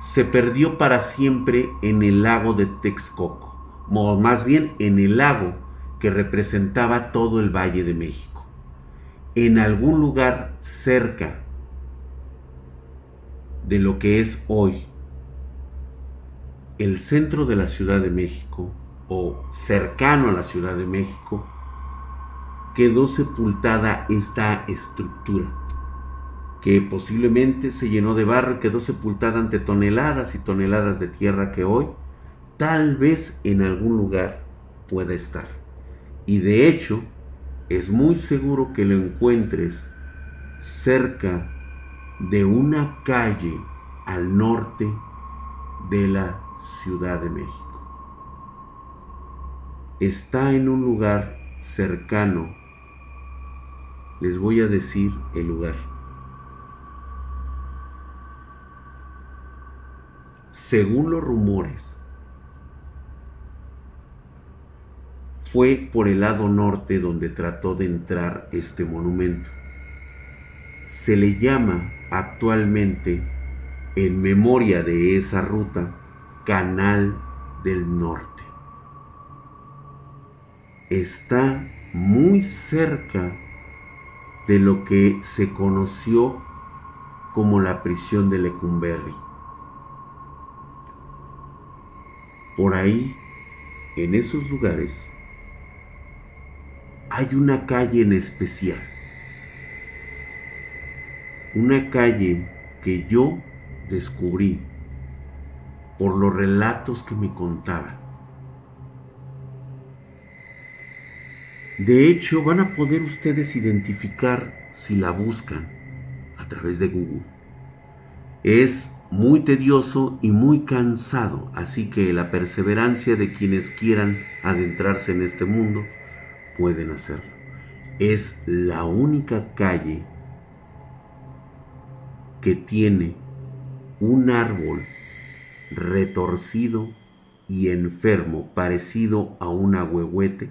se perdió para siempre en el lago de Texcoco, más bien en el lago que representaba todo el Valle de México. En algún lugar cerca de lo que es hoy el centro de la Ciudad de México o cercano a la Ciudad de México, quedó sepultada esta estructura, que posiblemente se llenó de barro y quedó sepultada ante toneladas y toneladas de tierra que hoy tal vez en algún lugar pueda estar. Y de hecho, es muy seguro que lo encuentres cerca de una calle al norte de la Ciudad de México. Está en un lugar cercano. Les voy a decir el lugar. según los rumores, fue por el lado norte donde trató de entrar este monumento. Se le llama actualmente, en memoria de esa ruta, Canal del Norte. Está muy cerca de lo que se conoció como la prisión de Lecumberri. Por ahí, en esos lugares, hay una calle en especial. Una calle que yo descubrí por los relatos que me contaban. De hecho, van a poder ustedes identificar si la buscan a través de Google. Es muy tedioso y muy cansado, así que la perseverancia de quienes quieran adentrarse en este mundo pueden hacerlo. Es la única calle que tiene un árbol retorcido y enfermo parecido a un ahuehuete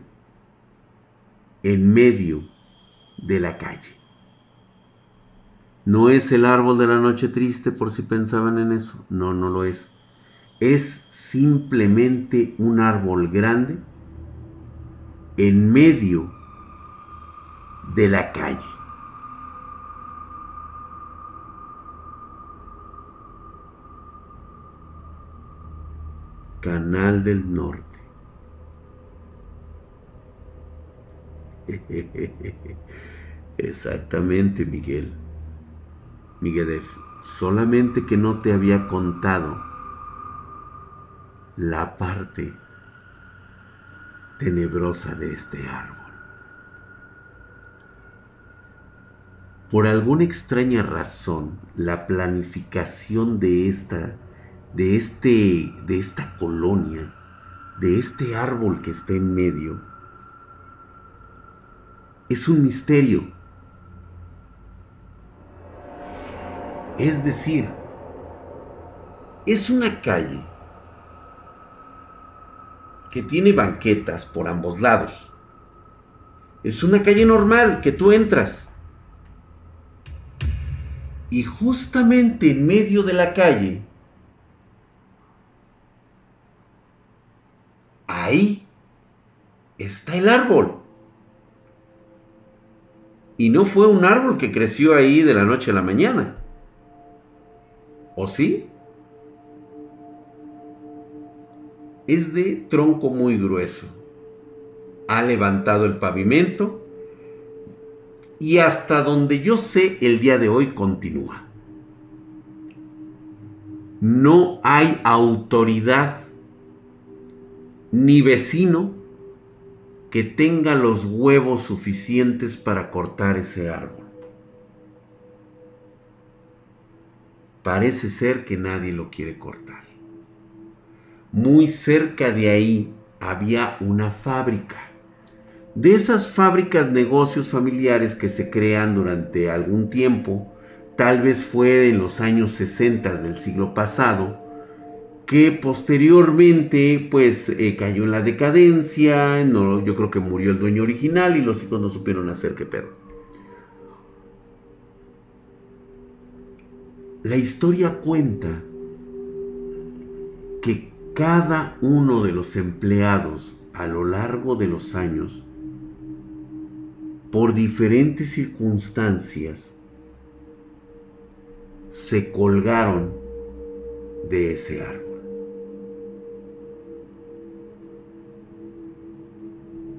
en medio de la calle. No es el árbol de la noche triste por si pensaban en eso. No, no lo es. Es simplemente un árbol grande en medio de la calle. Canal del Norte. Exactamente, Miguel. Miguel, solamente que no te había contado la parte tenebrosa de este árbol. Por alguna extraña razón, la planificación de esta, de este, de esta colonia, de este árbol que está en medio, es un misterio. Es decir, es una calle que tiene banquetas por ambos lados. Es una calle normal que tú entras. Y justamente en medio de la calle, ahí está el árbol. Y no fue un árbol que creció ahí de la noche a la mañana. ¿O sí? Es de tronco muy grueso. Ha levantado el pavimento y hasta donde yo sé el día de hoy continúa. No hay autoridad ni vecino que tenga los huevos suficientes para cortar ese árbol. Parece ser que nadie lo quiere cortar. Muy cerca de ahí había una fábrica. De esas fábricas, negocios familiares que se crean durante algún tiempo, tal vez fue en los años 60 del siglo pasado, que posteriormente pues eh, cayó en la decadencia, no, yo creo que murió el dueño original y los hijos no supieron hacer qué pedo. La historia cuenta que cada uno de los empleados a lo largo de los años, por diferentes circunstancias, se colgaron de ese árbol.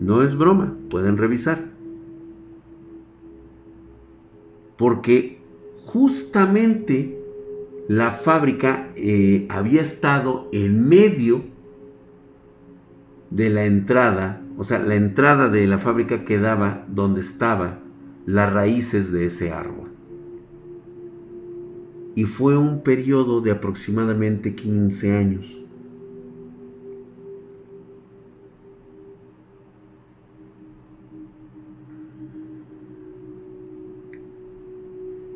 No es broma, pueden revisar. Porque justamente la fábrica eh, había estado en medio de la entrada, o sea, la entrada de la fábrica quedaba donde estaban las raíces de ese árbol. Y fue un periodo de aproximadamente 15 años.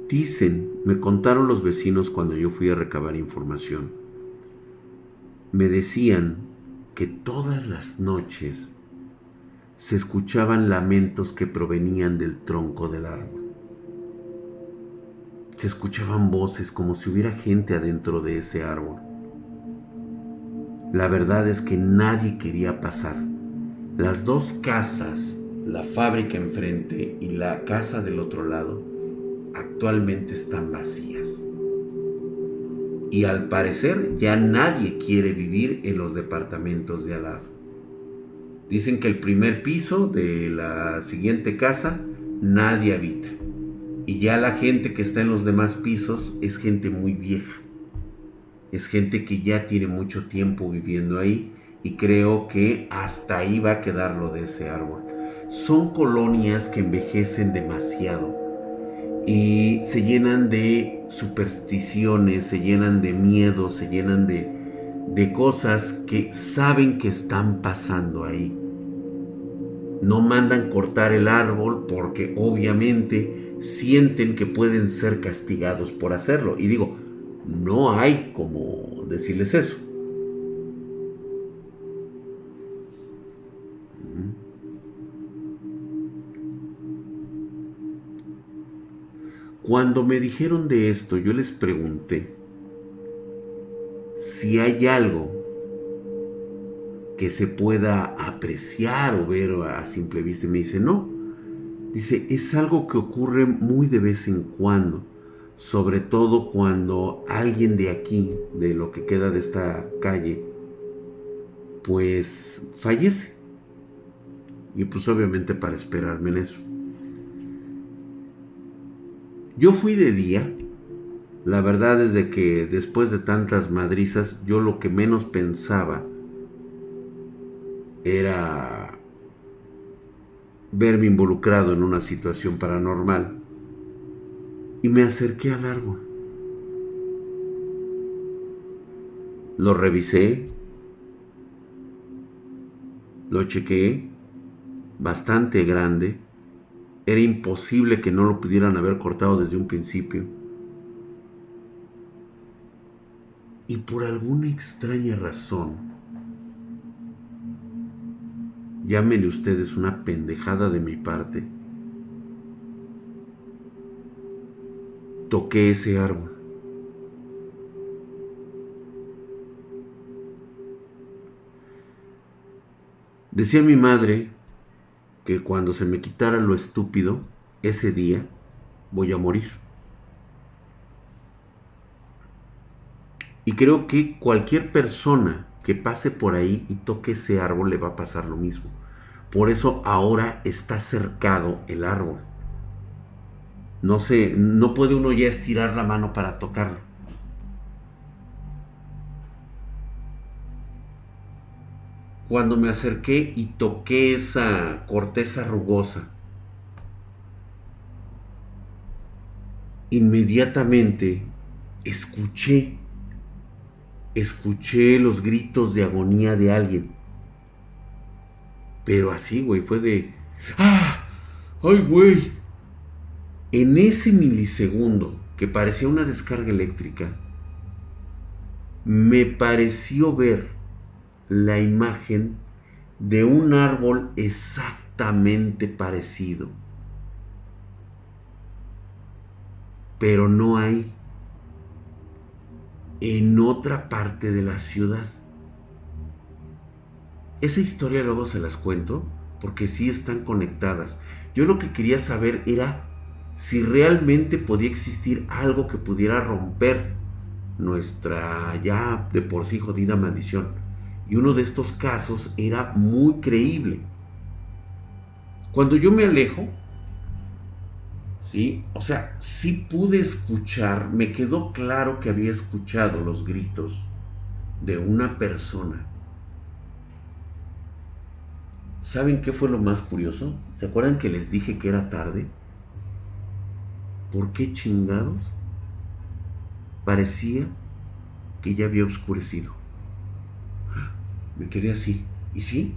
Dicen, me contaron los vecinos cuando yo fui a recabar información, me decían que todas las noches se escuchaban lamentos que provenían del tronco del árbol. Se escuchaban voces como si hubiera gente adentro de ese árbol. La verdad es que nadie quería pasar. Las dos casas, la fábrica enfrente y la casa del otro lado, actualmente están vacías y al parecer ya nadie quiere vivir en los departamentos de al lado. Dicen que el primer piso de la siguiente casa nadie habita. Y ya la gente que está en los demás pisos es gente muy vieja. Es gente que ya tiene mucho tiempo viviendo ahí y creo que hasta ahí va a quedar lo de ese árbol. Son colonias que envejecen demasiado y se llenan de supersticiones, se llenan de miedo, se llenan de, de cosas que saben que están pasando ahí. No mandan cortar el árbol porque obviamente sienten que pueden ser castigados por hacerlo. Y digo, no hay como decirles eso. Cuando me dijeron de esto, yo les pregunté si hay algo que se pueda apreciar o ver a simple vista. Y me dice, no. Dice, es algo que ocurre muy de vez en cuando, sobre todo cuando alguien de aquí, de lo que queda de esta calle, pues fallece. Y pues obviamente para esperarme en eso. Yo fui de día. La verdad es de que después de tantas madrizas, yo lo que menos pensaba era verme involucrado en una situación paranormal. Y me acerqué al árbol. Lo revisé. Lo chequeé. Bastante grande era imposible que no lo pudieran haber cortado desde un principio. Y por alguna extraña razón, llámenle ustedes una pendejada de mi parte, toqué ese árbol. Decía mi madre que cuando se me quitara lo estúpido, ese día voy a morir. Y creo que cualquier persona que pase por ahí y toque ese árbol le va a pasar lo mismo. Por eso ahora está cercado el árbol. No sé, no puede uno ya estirar la mano para tocarlo. Cuando me acerqué y toqué esa corteza rugosa. Inmediatamente escuché, escuché los gritos de agonía de alguien. Pero así, güey, fue de... ¡Ah! ¡Ay, güey! En ese milisegundo que parecía una descarga eléctrica, me pareció ver la imagen de un árbol exactamente parecido. Pero no hay en otra parte de la ciudad. Esa historia luego se las cuento porque sí están conectadas. Yo lo que quería saber era si realmente podía existir algo que pudiera romper nuestra ya de por sí jodida maldición y uno de estos casos era muy creíble. Cuando yo me alejo, ¿sí? O sea, sí pude escuchar, me quedó claro que había escuchado los gritos de una persona. ¿Saben qué fue lo más curioso? ¿Se acuerdan que les dije que era tarde? ¿Por qué chingados? Parecía que ya había oscurecido. Me quedé así. ¿Y sí?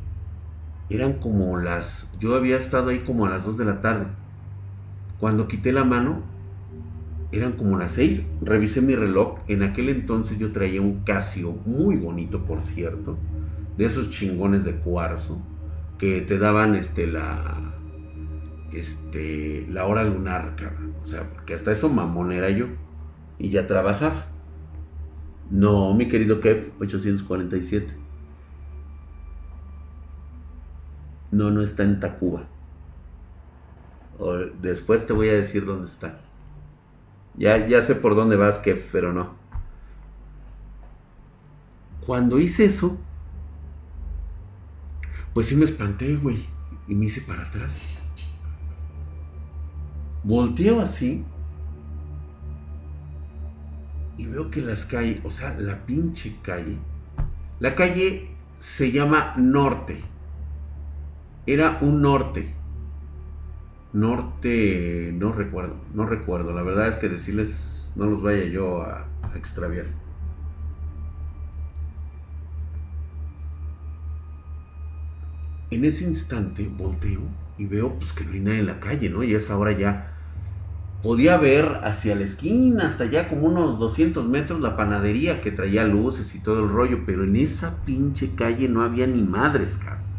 Eran como las... Yo había estado ahí como a las 2 de la tarde. Cuando quité la mano, Eran como las seis. Revisé mi reloj. En aquel entonces yo traía un Casio muy bonito, por cierto. De esos chingones de cuarzo. Que te daban este la. Este. La hora lunar, cabrón. O sea, porque hasta eso mamón era yo. Y ya trabajaba. No, mi querido Kev, 847. No, no está en Tacuba. después te voy a decir dónde está. Ya, ya sé por dónde vas, Kev, pero no. Cuando hice eso, pues sí me espanté, güey. Y me hice para atrás. Volteo así. Y veo que las calles, o sea, la pinche calle. La calle se llama Norte. Era un norte. Norte, no recuerdo, no recuerdo. La verdad es que decirles, no los vaya yo a, extraviar. En ese instante volteo y veo pues que no hay nadie en la calle, ¿no? Y es ahora ya podía ver hacia la esquina, hasta allá como unos 200 metros, la panadería que traía luces y todo el rollo, pero en esa pinche calle no había ni madres, cabrón.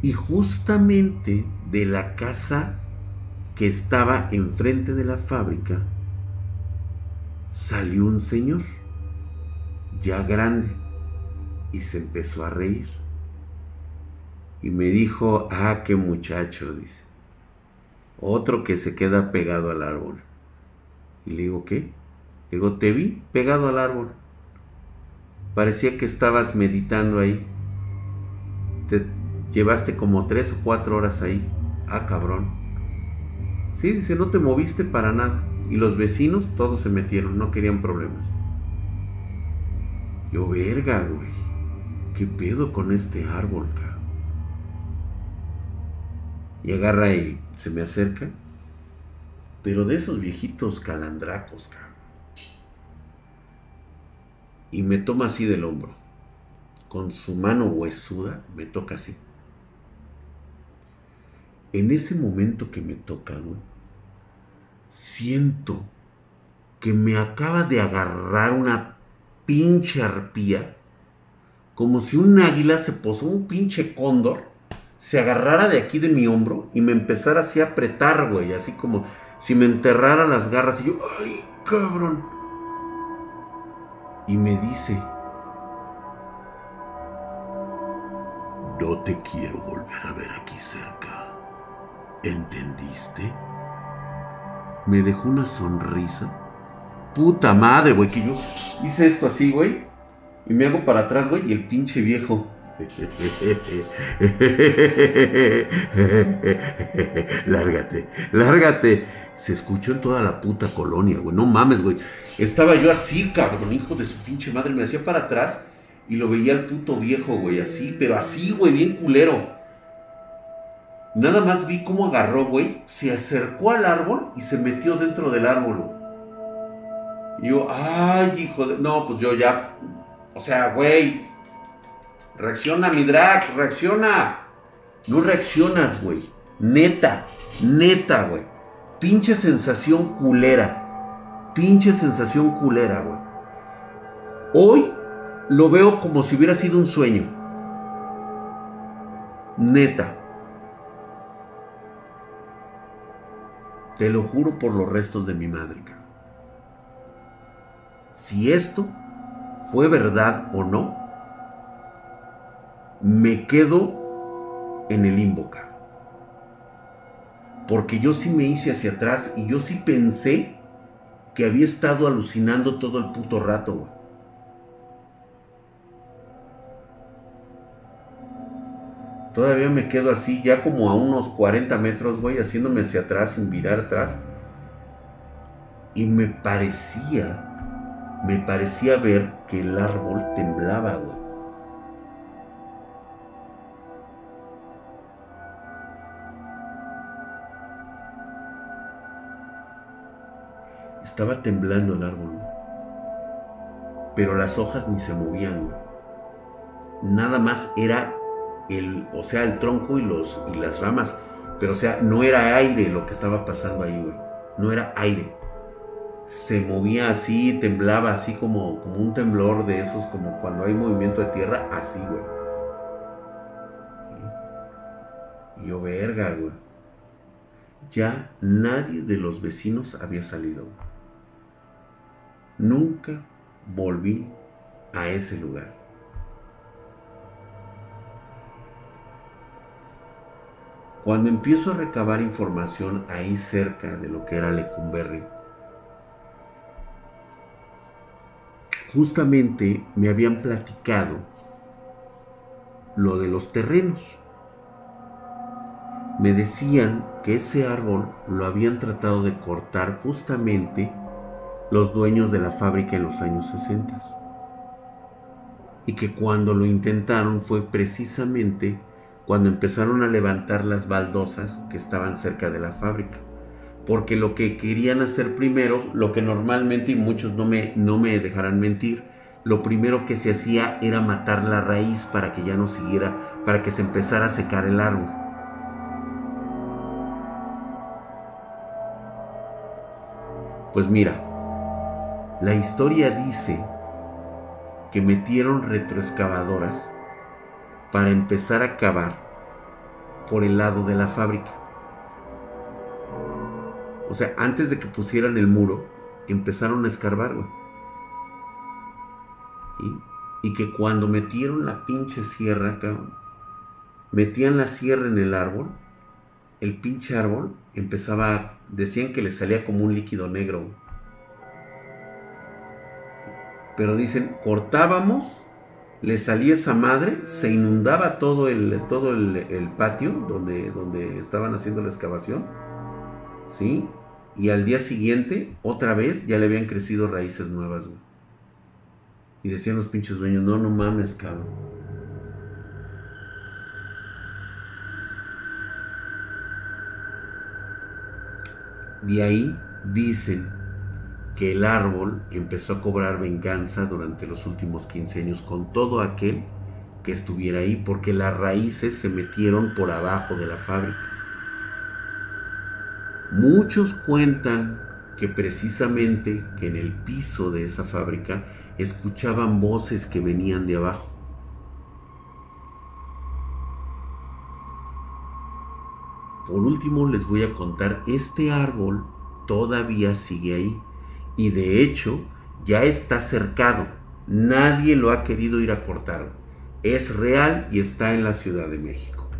Y justamente de la casa que estaba enfrente de la fábrica, salió un señor, ya grande, y se empezó a reír. Y me dijo, ah, qué muchacho, dice. Otro que se queda pegado al árbol. Y le digo, ¿qué? Le digo, te vi pegado al árbol. Parecía que estabas meditando ahí. Te llevaste como tres o cuatro horas ahí. Ah, cabrón. Sí, dice, no te moviste para nada. Y los vecinos todos se metieron, no querían problemas. Yo, verga, güey. ¿Qué pedo con este árbol, cabrón? Y agarra y se me acerca. Pero de esos viejitos calandracos, cabrón. Y me toma así del hombro. Con su mano huesuda me toca así. En ese momento que me toca, güey, siento que me acaba de agarrar una pinche arpía, como si un águila se posó, un pinche cóndor, se agarrara de aquí de mi hombro y me empezara así a apretar, güey, así como si me enterrara las garras y yo, ay, cabrón. Y me dice, no te quiero volver a ver aquí cerca. ¿Entendiste? Me dejó una sonrisa. Puta madre, güey, que yo hice esto así, güey. Y me hago para atrás, güey, y el pinche viejo. lárgate, lárgate. Se escuchó en toda la puta colonia, güey. No mames, güey. Estaba yo así, cabrón, hijo de su pinche madre. Me hacía para atrás y lo veía el puto viejo, güey, así, pero así, güey, bien culero. Nada más vi cómo agarró, güey, se acercó al árbol y se metió dentro del árbol. Y yo, ay, hijo de... No, pues yo ya... O sea, güey. Reacciona, mi drag, reacciona. No reaccionas, güey. Neta, neta, güey. Pinche sensación culera. Pinche sensación culera, güey. Hoy lo veo como si hubiera sido un sueño. Neta. Te lo juro por los restos de mi madre. Si esto fue verdad o no, me quedo en el limbo, Porque yo sí me hice hacia atrás y yo sí pensé que había estado alucinando todo el puto rato, Todavía me quedo así, ya como a unos 40 metros, güey, haciéndome hacia atrás, sin mirar atrás. Y me parecía, me parecía ver que el árbol temblaba, güey. Estaba temblando el árbol, güey. Pero las hojas ni se movían, güey. Nada más era el, o sea, el tronco y, los, y las ramas Pero o sea, no era aire lo que estaba pasando ahí, güey. No era aire. Se movía así, temblaba así como, como un temblor de esos, como cuando hay movimiento de tierra, así, güey. Y yo, verga, güey. Ya nadie de los vecinos había salido. Nunca volví a ese lugar. Cuando empiezo a recabar información ahí cerca de lo que era Lecumberri, justamente me habían platicado lo de los terrenos. Me decían que ese árbol lo habían tratado de cortar justamente los dueños de la fábrica en los años 60. Y que cuando lo intentaron fue precisamente cuando empezaron a levantar las baldosas que estaban cerca de la fábrica. Porque lo que querían hacer primero, lo que normalmente, y muchos no me, no me dejarán mentir, lo primero que se hacía era matar la raíz para que ya no siguiera, para que se empezara a secar el árbol. Pues mira, la historia dice que metieron retroexcavadoras para empezar a cavar por el lado de la fábrica. O sea, antes de que pusieran el muro, empezaron a escarbar, Y, que cuando metieron la pinche sierra, acá, metían la sierra en el árbol, el pinche árbol empezaba, decían que le salía como un líquido negro. Pero dicen, cortábamos le salía esa madre, se inundaba todo el, todo el, patio donde, donde estaban haciendo la excavación, ¿sí? Y al día siguiente, otra vez, ya le habían crecido raíces nuevas, Y decían los pinches dueños, no, no mames, cabrón. De ahí dicen que el árbol empezó a cobrar venganza durante los últimos 15 años con todo aquel que estuviera ahí, porque las raíces se metieron por abajo de la fábrica. Muchos cuentan que precisamente que en el piso de esa fábrica escuchaban voces que venían de abajo. Por último les voy a contar, este árbol todavía sigue ahí y de hecho ya está cercado. Nadie lo ha querido ir a cortar. Es real y está en la Ciudad de México.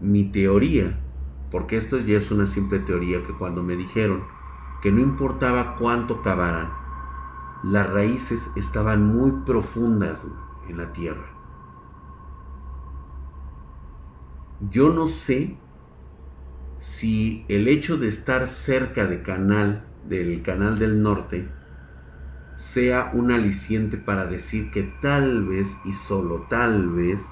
Mi teoría, porque esto ya es una simple teoría que cuando me dijeron que no importaba cuánto cavaran, las raíces estaban muy profundas en la tierra. Yo no sé si el hecho de estar cerca canal, del canal del norte, sea un aliciente para decir que tal vez y solo tal vez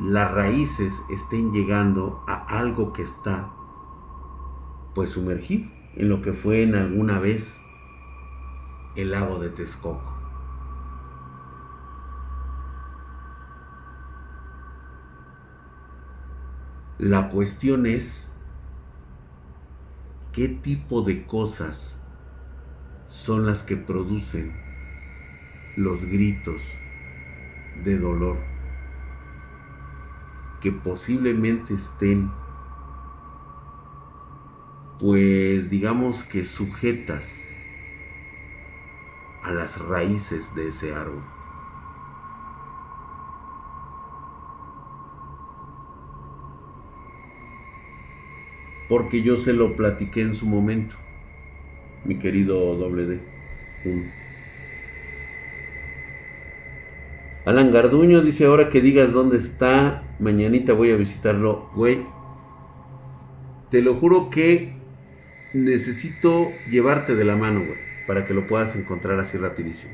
las raíces estén llegando a algo que está pues sumergido en lo que fue en alguna vez el lago de Texcoco. La cuestión es ¿Qué tipo de cosas son las que producen los gritos de dolor que posiblemente estén pues digamos que sujetas a las raíces de ese árbol. Porque yo se lo platiqué en su momento, mi querido doble D. Alan Garduño dice ahora que digas dónde está, mañanita voy a visitarlo, güey. Te lo juro que necesito llevarte de la mano, güey, para que lo puedas encontrar así rapidísimo.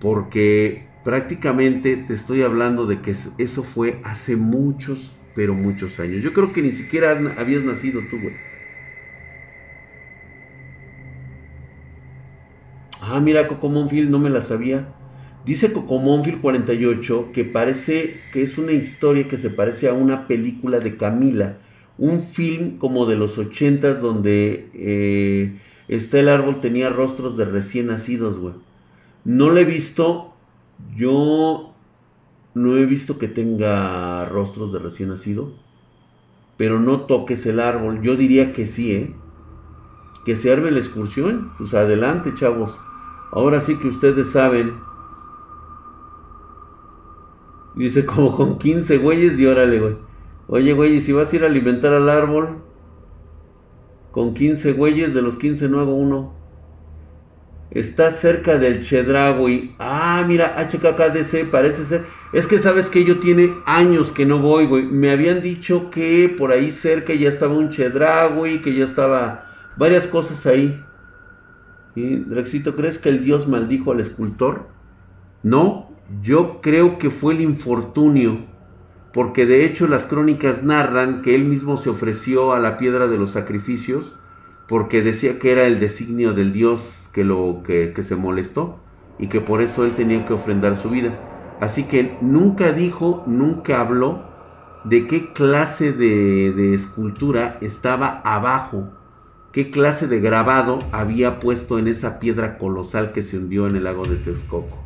Porque prácticamente te estoy hablando de que eso fue hace muchos pero muchos años. Yo creo que ni siquiera habías nacido tú, güey. Ah, mira, Coco Monfield, no me la sabía. Dice Cocomonfil 48 que parece que es una historia que se parece a una película de Camila, un film como de los ochentas donde eh, está el árbol tenía rostros de recién nacidos, güey. No lo he visto, yo no he visto que tenga rostros de recién nacido, pero no toques el árbol. Yo diría que sí, ¿eh? Que se arme la excursión, pues adelante, chavos. Ahora sí que ustedes saben. Dice como con 15 güeyes y órale, güey. Oye, güey, si vas a ir a alimentar al árbol, con 15 güeyes, de los 15 no hago uno. Está cerca del Chedragui. Ah, mira, HKKDC parece ser. Es que sabes que yo tiene años que no voy, güey. Me habían dicho que por ahí cerca ya estaba un Chedragui, que ya estaba varias cosas ahí. ¿Y, Drexito, ¿crees que el dios maldijo al escultor? No, yo creo que fue el infortunio. Porque de hecho las crónicas narran que él mismo se ofreció a la piedra de los sacrificios porque decía que era el designio del Dios que, lo, que, se molestó y que por eso él tenía que ofrendar su vida. Así que nunca dijo, nunca habló de qué clase de, de escultura estaba abajo, qué clase de grabado había puesto en esa piedra colosal que se hundió en el lago de Texcoco.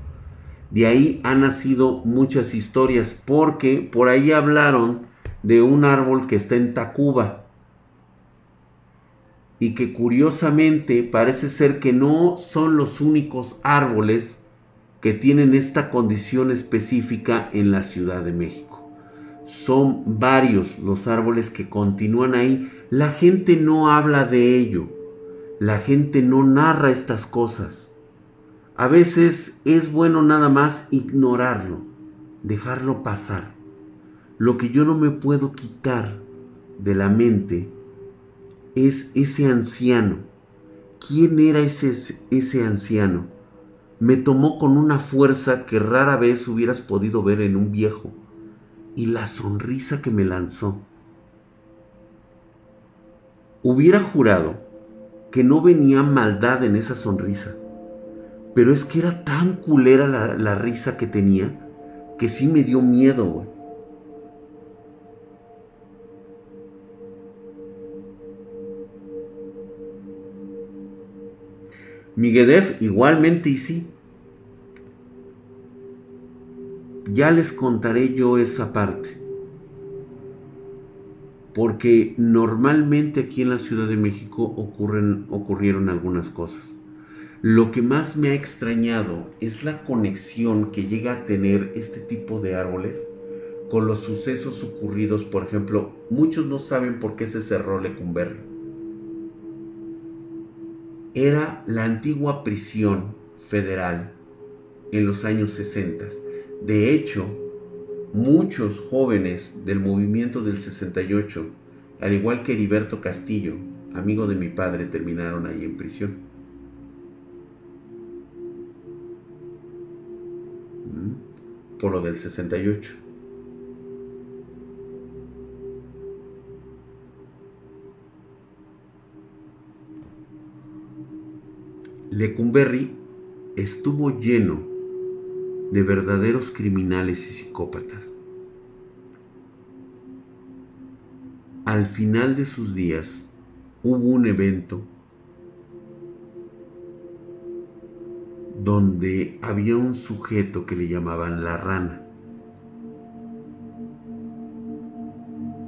De ahí han nacido muchas historias, porque por ahí hablaron de un árbol que está en Tacuba, y que curiosamente parece ser que no son los únicos árboles que tienen esta condición específica en la Ciudad de México. Son varios los árboles que continúan ahí. La gente no habla de ello. La gente no narra estas cosas. A veces es bueno nada más ignorarlo, dejarlo pasar. Lo que yo no me puedo quitar de la mente es ese anciano. ¿Quién era ese, ese anciano? Me tomó con una fuerza que rara vez hubieras podido ver en un viejo, y la sonrisa que me lanzó. Hubiera jurado que no venía maldad en esa sonrisa, pero es que era tan culera la, la risa que tenía que sí me dio miedo, güey. Miguedef igualmente y sí. Ya les contaré yo esa parte. Porque normalmente aquí en la Ciudad de México ocurren, ocurrieron algunas cosas. Lo que más me ha extrañado es la conexión que llega a tener este tipo de árboles con los sucesos ocurridos. Por ejemplo, muchos no saben por qué se cerró Lecumberri era la antigua prisión federal en los años 60. De hecho, muchos jóvenes del movimiento del 68, al igual que Heriberto Castillo, amigo de mi padre, terminaron ahí en prisión. ¿Mm? Por lo del 68. Lecumberri estuvo lleno de verdaderos criminales y psicópatas. Al final de sus días hubo un evento donde había un sujeto que le llamaban la rana.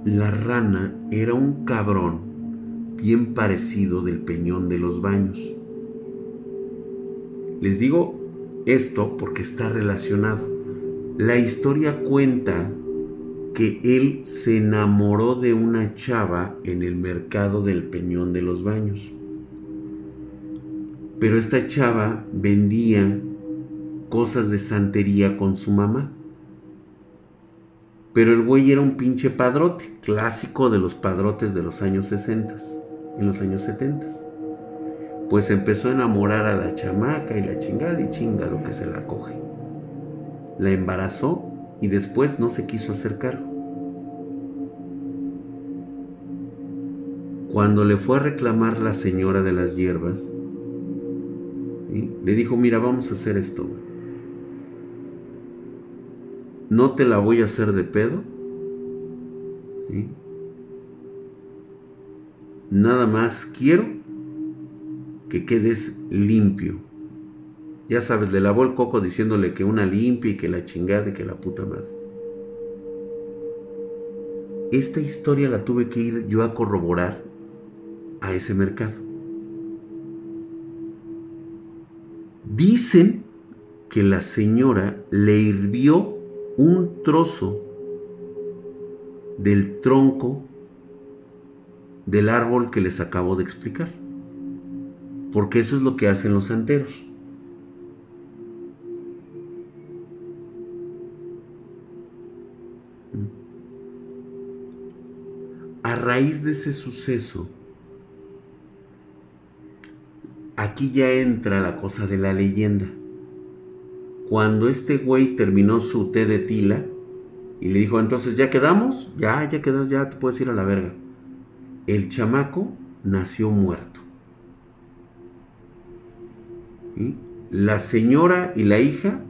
La rana era un cabrón bien parecido del peñón de los baños. Les digo esto porque está relacionado. La historia cuenta que él se enamoró de una chava en el mercado del Peñón de los Baños. Pero esta chava vendía cosas de santería con su mamá. Pero el güey era un pinche padrote, clásico de los padrotes de los años 60, en los años 70 pues empezó a enamorar a la chamaca y la chingada y chinga lo que se la coge. La embarazó y después no se quiso hacer cargo. Cuando le fue a reclamar la señora de las hierbas, le dijo, mira, vamos a hacer esto. no te la voy a hacer de pedo. ¿Sí? Nada más quiero que quedes limpio. Ya sabes, le lavó el coco diciéndole que una limpia y que la chingada y que la puta madre. Esta historia la tuve que ir yo a corroborar a ese mercado. Dicen que la señora le hirvió un trozo del tronco del árbol que les acabo de explicar. Porque eso es lo que hacen los santeros. A raíz de ese suceso, aquí ya entra la cosa de la leyenda. Cuando este güey terminó su té de tila y le dijo, entonces, ¿ya quedamos? Ya, ya quedamos, ya te puedes ir a la verga. El chamaco nació muerto. La señora y la hija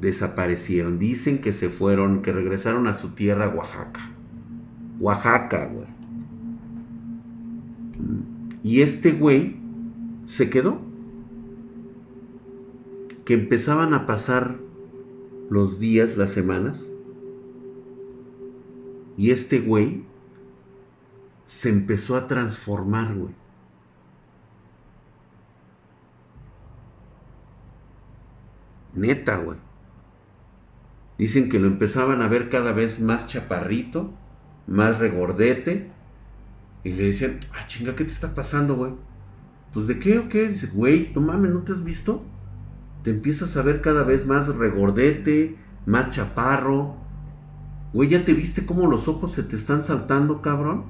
desaparecieron. Dicen que se fueron, que regresaron a su tierra, Oaxaca. Oaxaca, güey. Y este güey se quedó. Que empezaban a pasar los días, las semanas. Y este güey se empezó a transformar, güey. Neta, güey. Dicen que lo empezaban a ver cada vez más chaparrito, más regordete. Y le decían, ah, chinga, ¿qué te está pasando, güey? Pues de qué o qué? Dice, güey, no mames, ¿no te has visto? Te empiezas a ver cada vez más regordete, más chaparro. Güey, ¿ya te viste cómo los ojos se te están saltando, cabrón?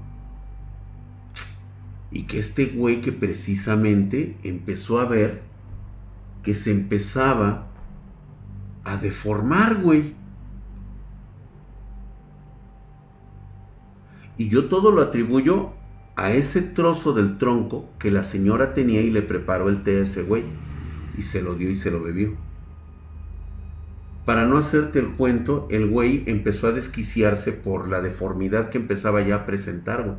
Y que este güey que precisamente empezó a ver que se empezaba a deformar, güey. Y yo todo lo atribuyo a ese trozo del tronco que la señora tenía y le preparó el té a ese güey. Y se lo dio y se lo bebió. Para no hacerte el cuento, el güey empezó a desquiciarse por la deformidad que empezaba ya a presentar, güey.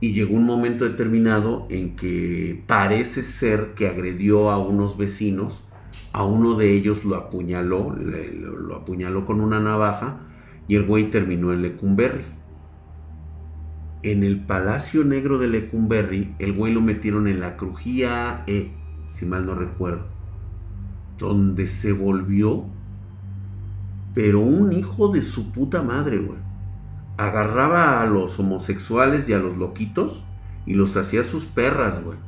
Y llegó un momento determinado en que parece ser que agredió a unos vecinos a uno de ellos lo apuñaló, lo apuñaló con una navaja y el güey terminó en Lecumberri. En el Palacio Negro de Lecumberri, el güey lo metieron en la crujía E, si mal no recuerdo, donde se volvió, pero un hijo de su puta madre, güey. Agarraba a los homosexuales y a los loquitos y los hacía sus perras, güey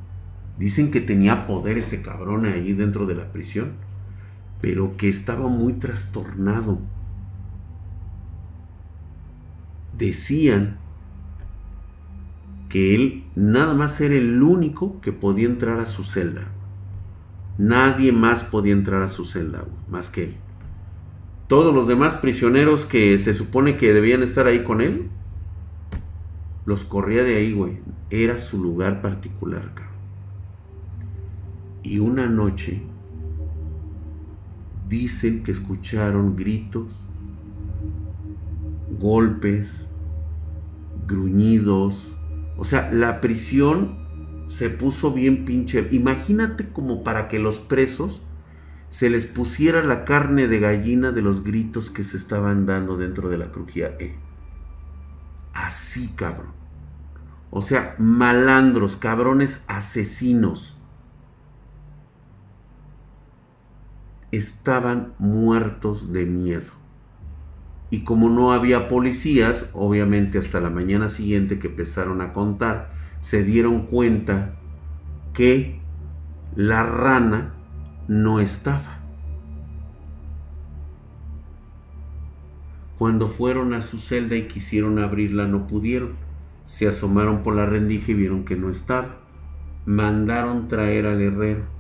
Dicen que tenía poder ese cabrón ahí dentro de la prisión, pero que estaba muy trastornado. Decían que él nada más era el único que podía entrar a su celda. Nadie más podía entrar a su celda, más que él. Todos los demás prisioneros que se supone que debían estar ahí con él, los corría de ahí, güey. Era su lugar particular, cabrón. Y una noche dicen que escucharon gritos, golpes, gruñidos. O sea, la prisión se puso bien pinche. Imagínate como para que los presos se les pusiera la carne de gallina de los gritos que se estaban dando dentro de la crujía E. Así, cabrón. O sea, malandros, cabrones asesinos. Estaban muertos de miedo. Y como no había policías, obviamente hasta la mañana siguiente que empezaron a contar, se dieron cuenta que la rana no estaba. Cuando fueron a su celda y quisieron abrirla no pudieron. Se asomaron por la rendija y vieron que no estaba. Mandaron traer al herrero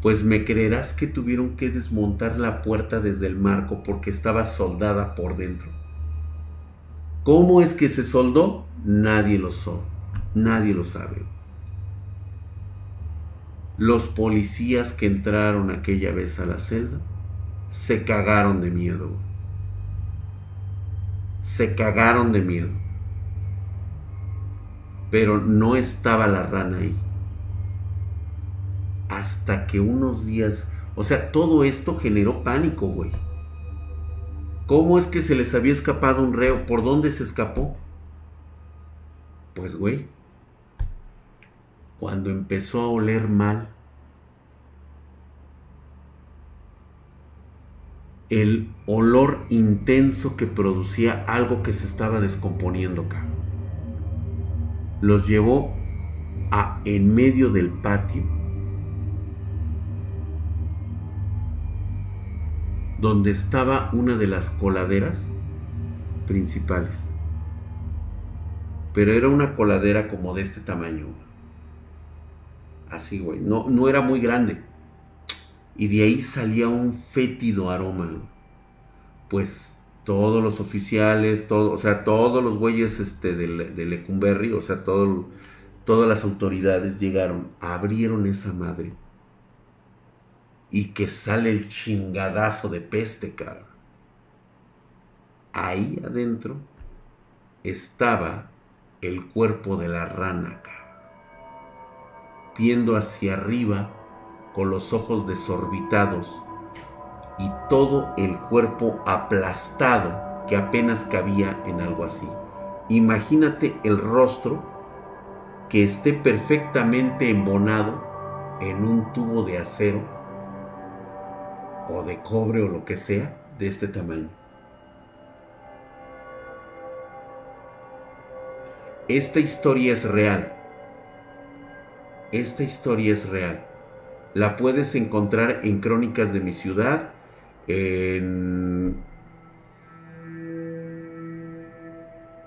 pues me creerás que tuvieron que desmontar la puerta desde el marco porque estaba soldada por dentro. ¿Cómo es que se soldó? Nadie lo sabe. Nadie lo sabe. Los policías que entraron aquella vez a la celda se cagaron de miedo. Se cagaron de miedo. Pero no estaba la rana ahí. Hasta que unos días, o sea, todo esto generó pánico, güey. ¿Cómo es que se les había escapado un reo? ¿Por dónde se escapó? Pues, güey, cuando empezó a oler mal, el olor intenso que producía algo que se estaba descomponiendo acá. Los llevó a en medio del patio donde estaba una de las coladeras principales. Pero era una coladera como de este tamaño. Así, güey. No, no era muy grande. Y de ahí salía un fétido aroma. Pues todos los oficiales, todo, o sea, todos los güeyes este, de, de Lecumberri, o sea, todo, todas las autoridades llegaron, abrieron esa madre y que sale el chingadazo de peste, cabrón. Ahí adentro estaba el cuerpo de la rana, cabrón. Viendo hacia arriba con los ojos desorbitados y todo el cuerpo aplastado que apenas cabía en algo así. Imagínate el rostro que esté perfectamente embonado en un tubo de acero o de cobre o lo que sea de este tamaño. Esta historia es real. Esta historia es real. La puedes encontrar en Crónicas de mi ciudad.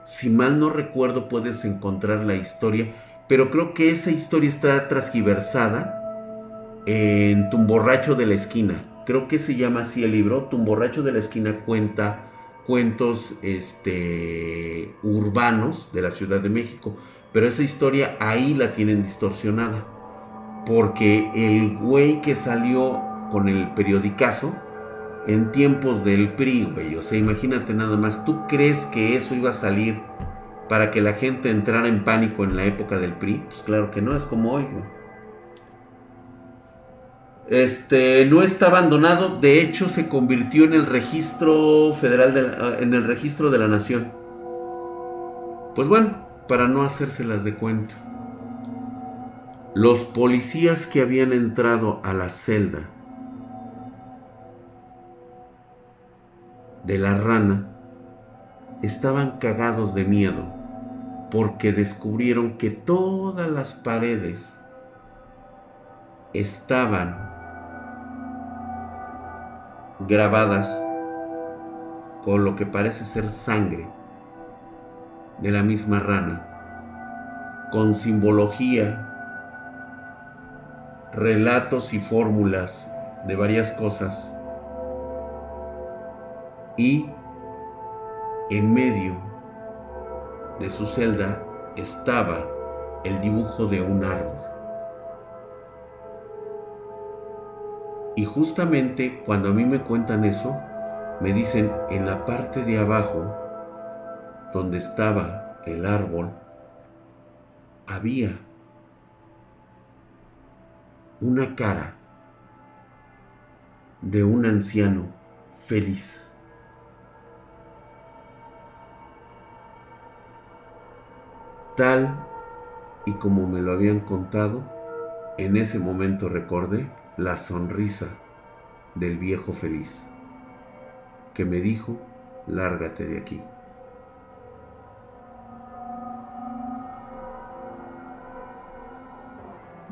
Si mal no recuerdo puedes encontrar la historia, pero creo que esa historia está transgiversada en Tumborracho de la Esquina creo que se llama así el libro, Tumborracho de la Esquina cuenta cuentos este, urbanos de la Ciudad de México, pero esa historia ahí la tienen distorsionada, porque el güey que salió con el periodicazo en tiempos del PRI, güey, o sea, imagínate nada más, ¿tú crees que eso iba a salir para que la gente entrara en pánico en la época del PRI? Pues claro que no, es como hoy, güey. Este, no está abandonado, de hecho se convirtió en el registro federal, de la, en el registro de la nación. Pues bueno, para no hacérselas de cuento. Los policías que habían entrado a la celda de la rana estaban cagados de miedo porque descubrieron que todas las paredes estaban grabadas con lo que parece ser sangre de la misma rana, con simbología, relatos y fórmulas de varias cosas, y en medio de su celda estaba el dibujo de un árbol. Y justamente cuando a mí me cuentan eso, me dicen en la parte de abajo, donde estaba el árbol, había una cara de un anciano feliz. Tal y como me lo habían contado, en ese momento recordé la sonrisa del viejo feliz, que me dijo, lárgate de aquí.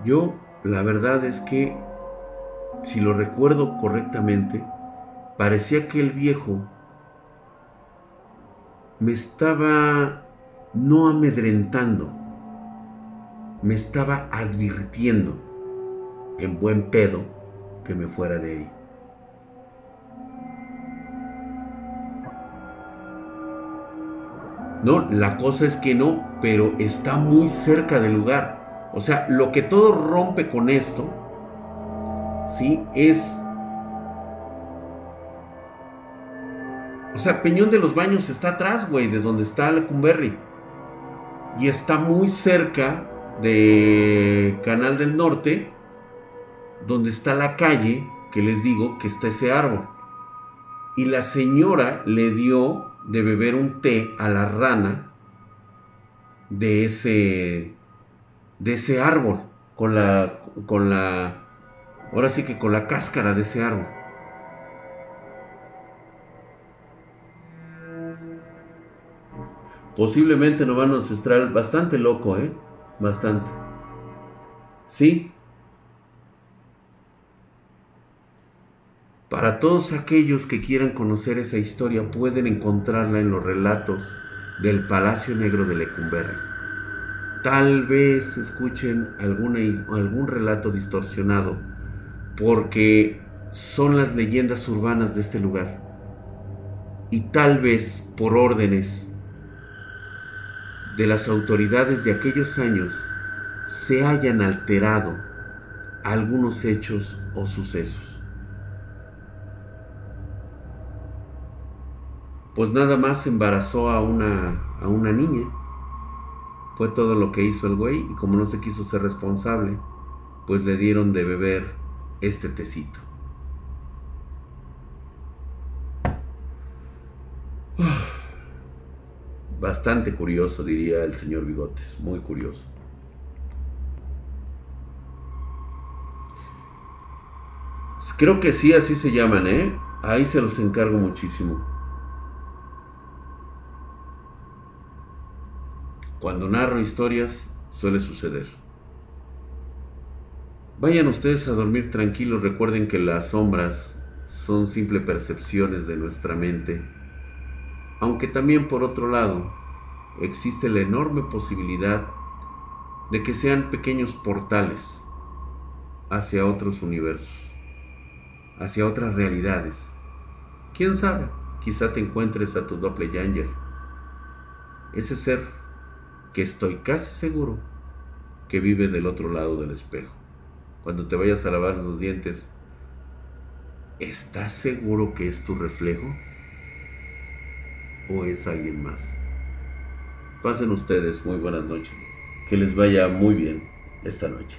Yo, la verdad es que, si lo recuerdo correctamente, parecía que el viejo me estaba no amedrentando, me estaba advirtiendo en buen pedo que me fuera de ahí. No, la cosa es que no, pero está muy cerca del lugar. O sea, lo que todo rompe con esto ¿sí? Es... O sea, Peñón de los Baños está atrás, güey, de donde está la Cumberry. Y está muy cerca de Canal del Norte, donde está la calle, que les digo que está ese árbol. Y la señora le dio de beber un té a la rana de ese de ese árbol con la con la ahora sí que con la cáscara de ese árbol. Posiblemente no van a ancestral bastante loco, ¿eh? Bastante. Sí. Para todos aquellos que quieran conocer esa historia, pueden encontrarla en los relatos del Palacio Negro de Lecumberri. Tal vez escuchen algún relato distorsionado, porque son las leyendas urbanas de este lugar. Y tal vez por órdenes de las autoridades de aquellos años se hayan alterado algunos hechos o sucesos. Pues nada más embarazó a una, a una niña. Fue todo lo que hizo el güey y como no se quiso ser responsable, pues le dieron de beber este tecito. Bastante curioso, diría el señor Bigotes, muy curioso. Creo que sí, así se llaman, ¿eh? Ahí se los encargo muchísimo. Cuando narro historias, suele suceder. Vayan ustedes a dormir tranquilos, recuerden que las sombras son simple percepciones de nuestra mente aunque también por otro lado existe la enorme posibilidad de que sean pequeños portales hacia otros universos, hacia otras realidades. ¿Quién sabe? Quizá te encuentres a tu doppelganger, ese ser que estoy casi seguro que vive del otro lado del espejo. Cuando te vayas a lavar los dientes, ¿estás seguro que es tu reflejo? o es alguien más. Pasen ustedes muy buenas noches. Que les vaya muy bien esta noche.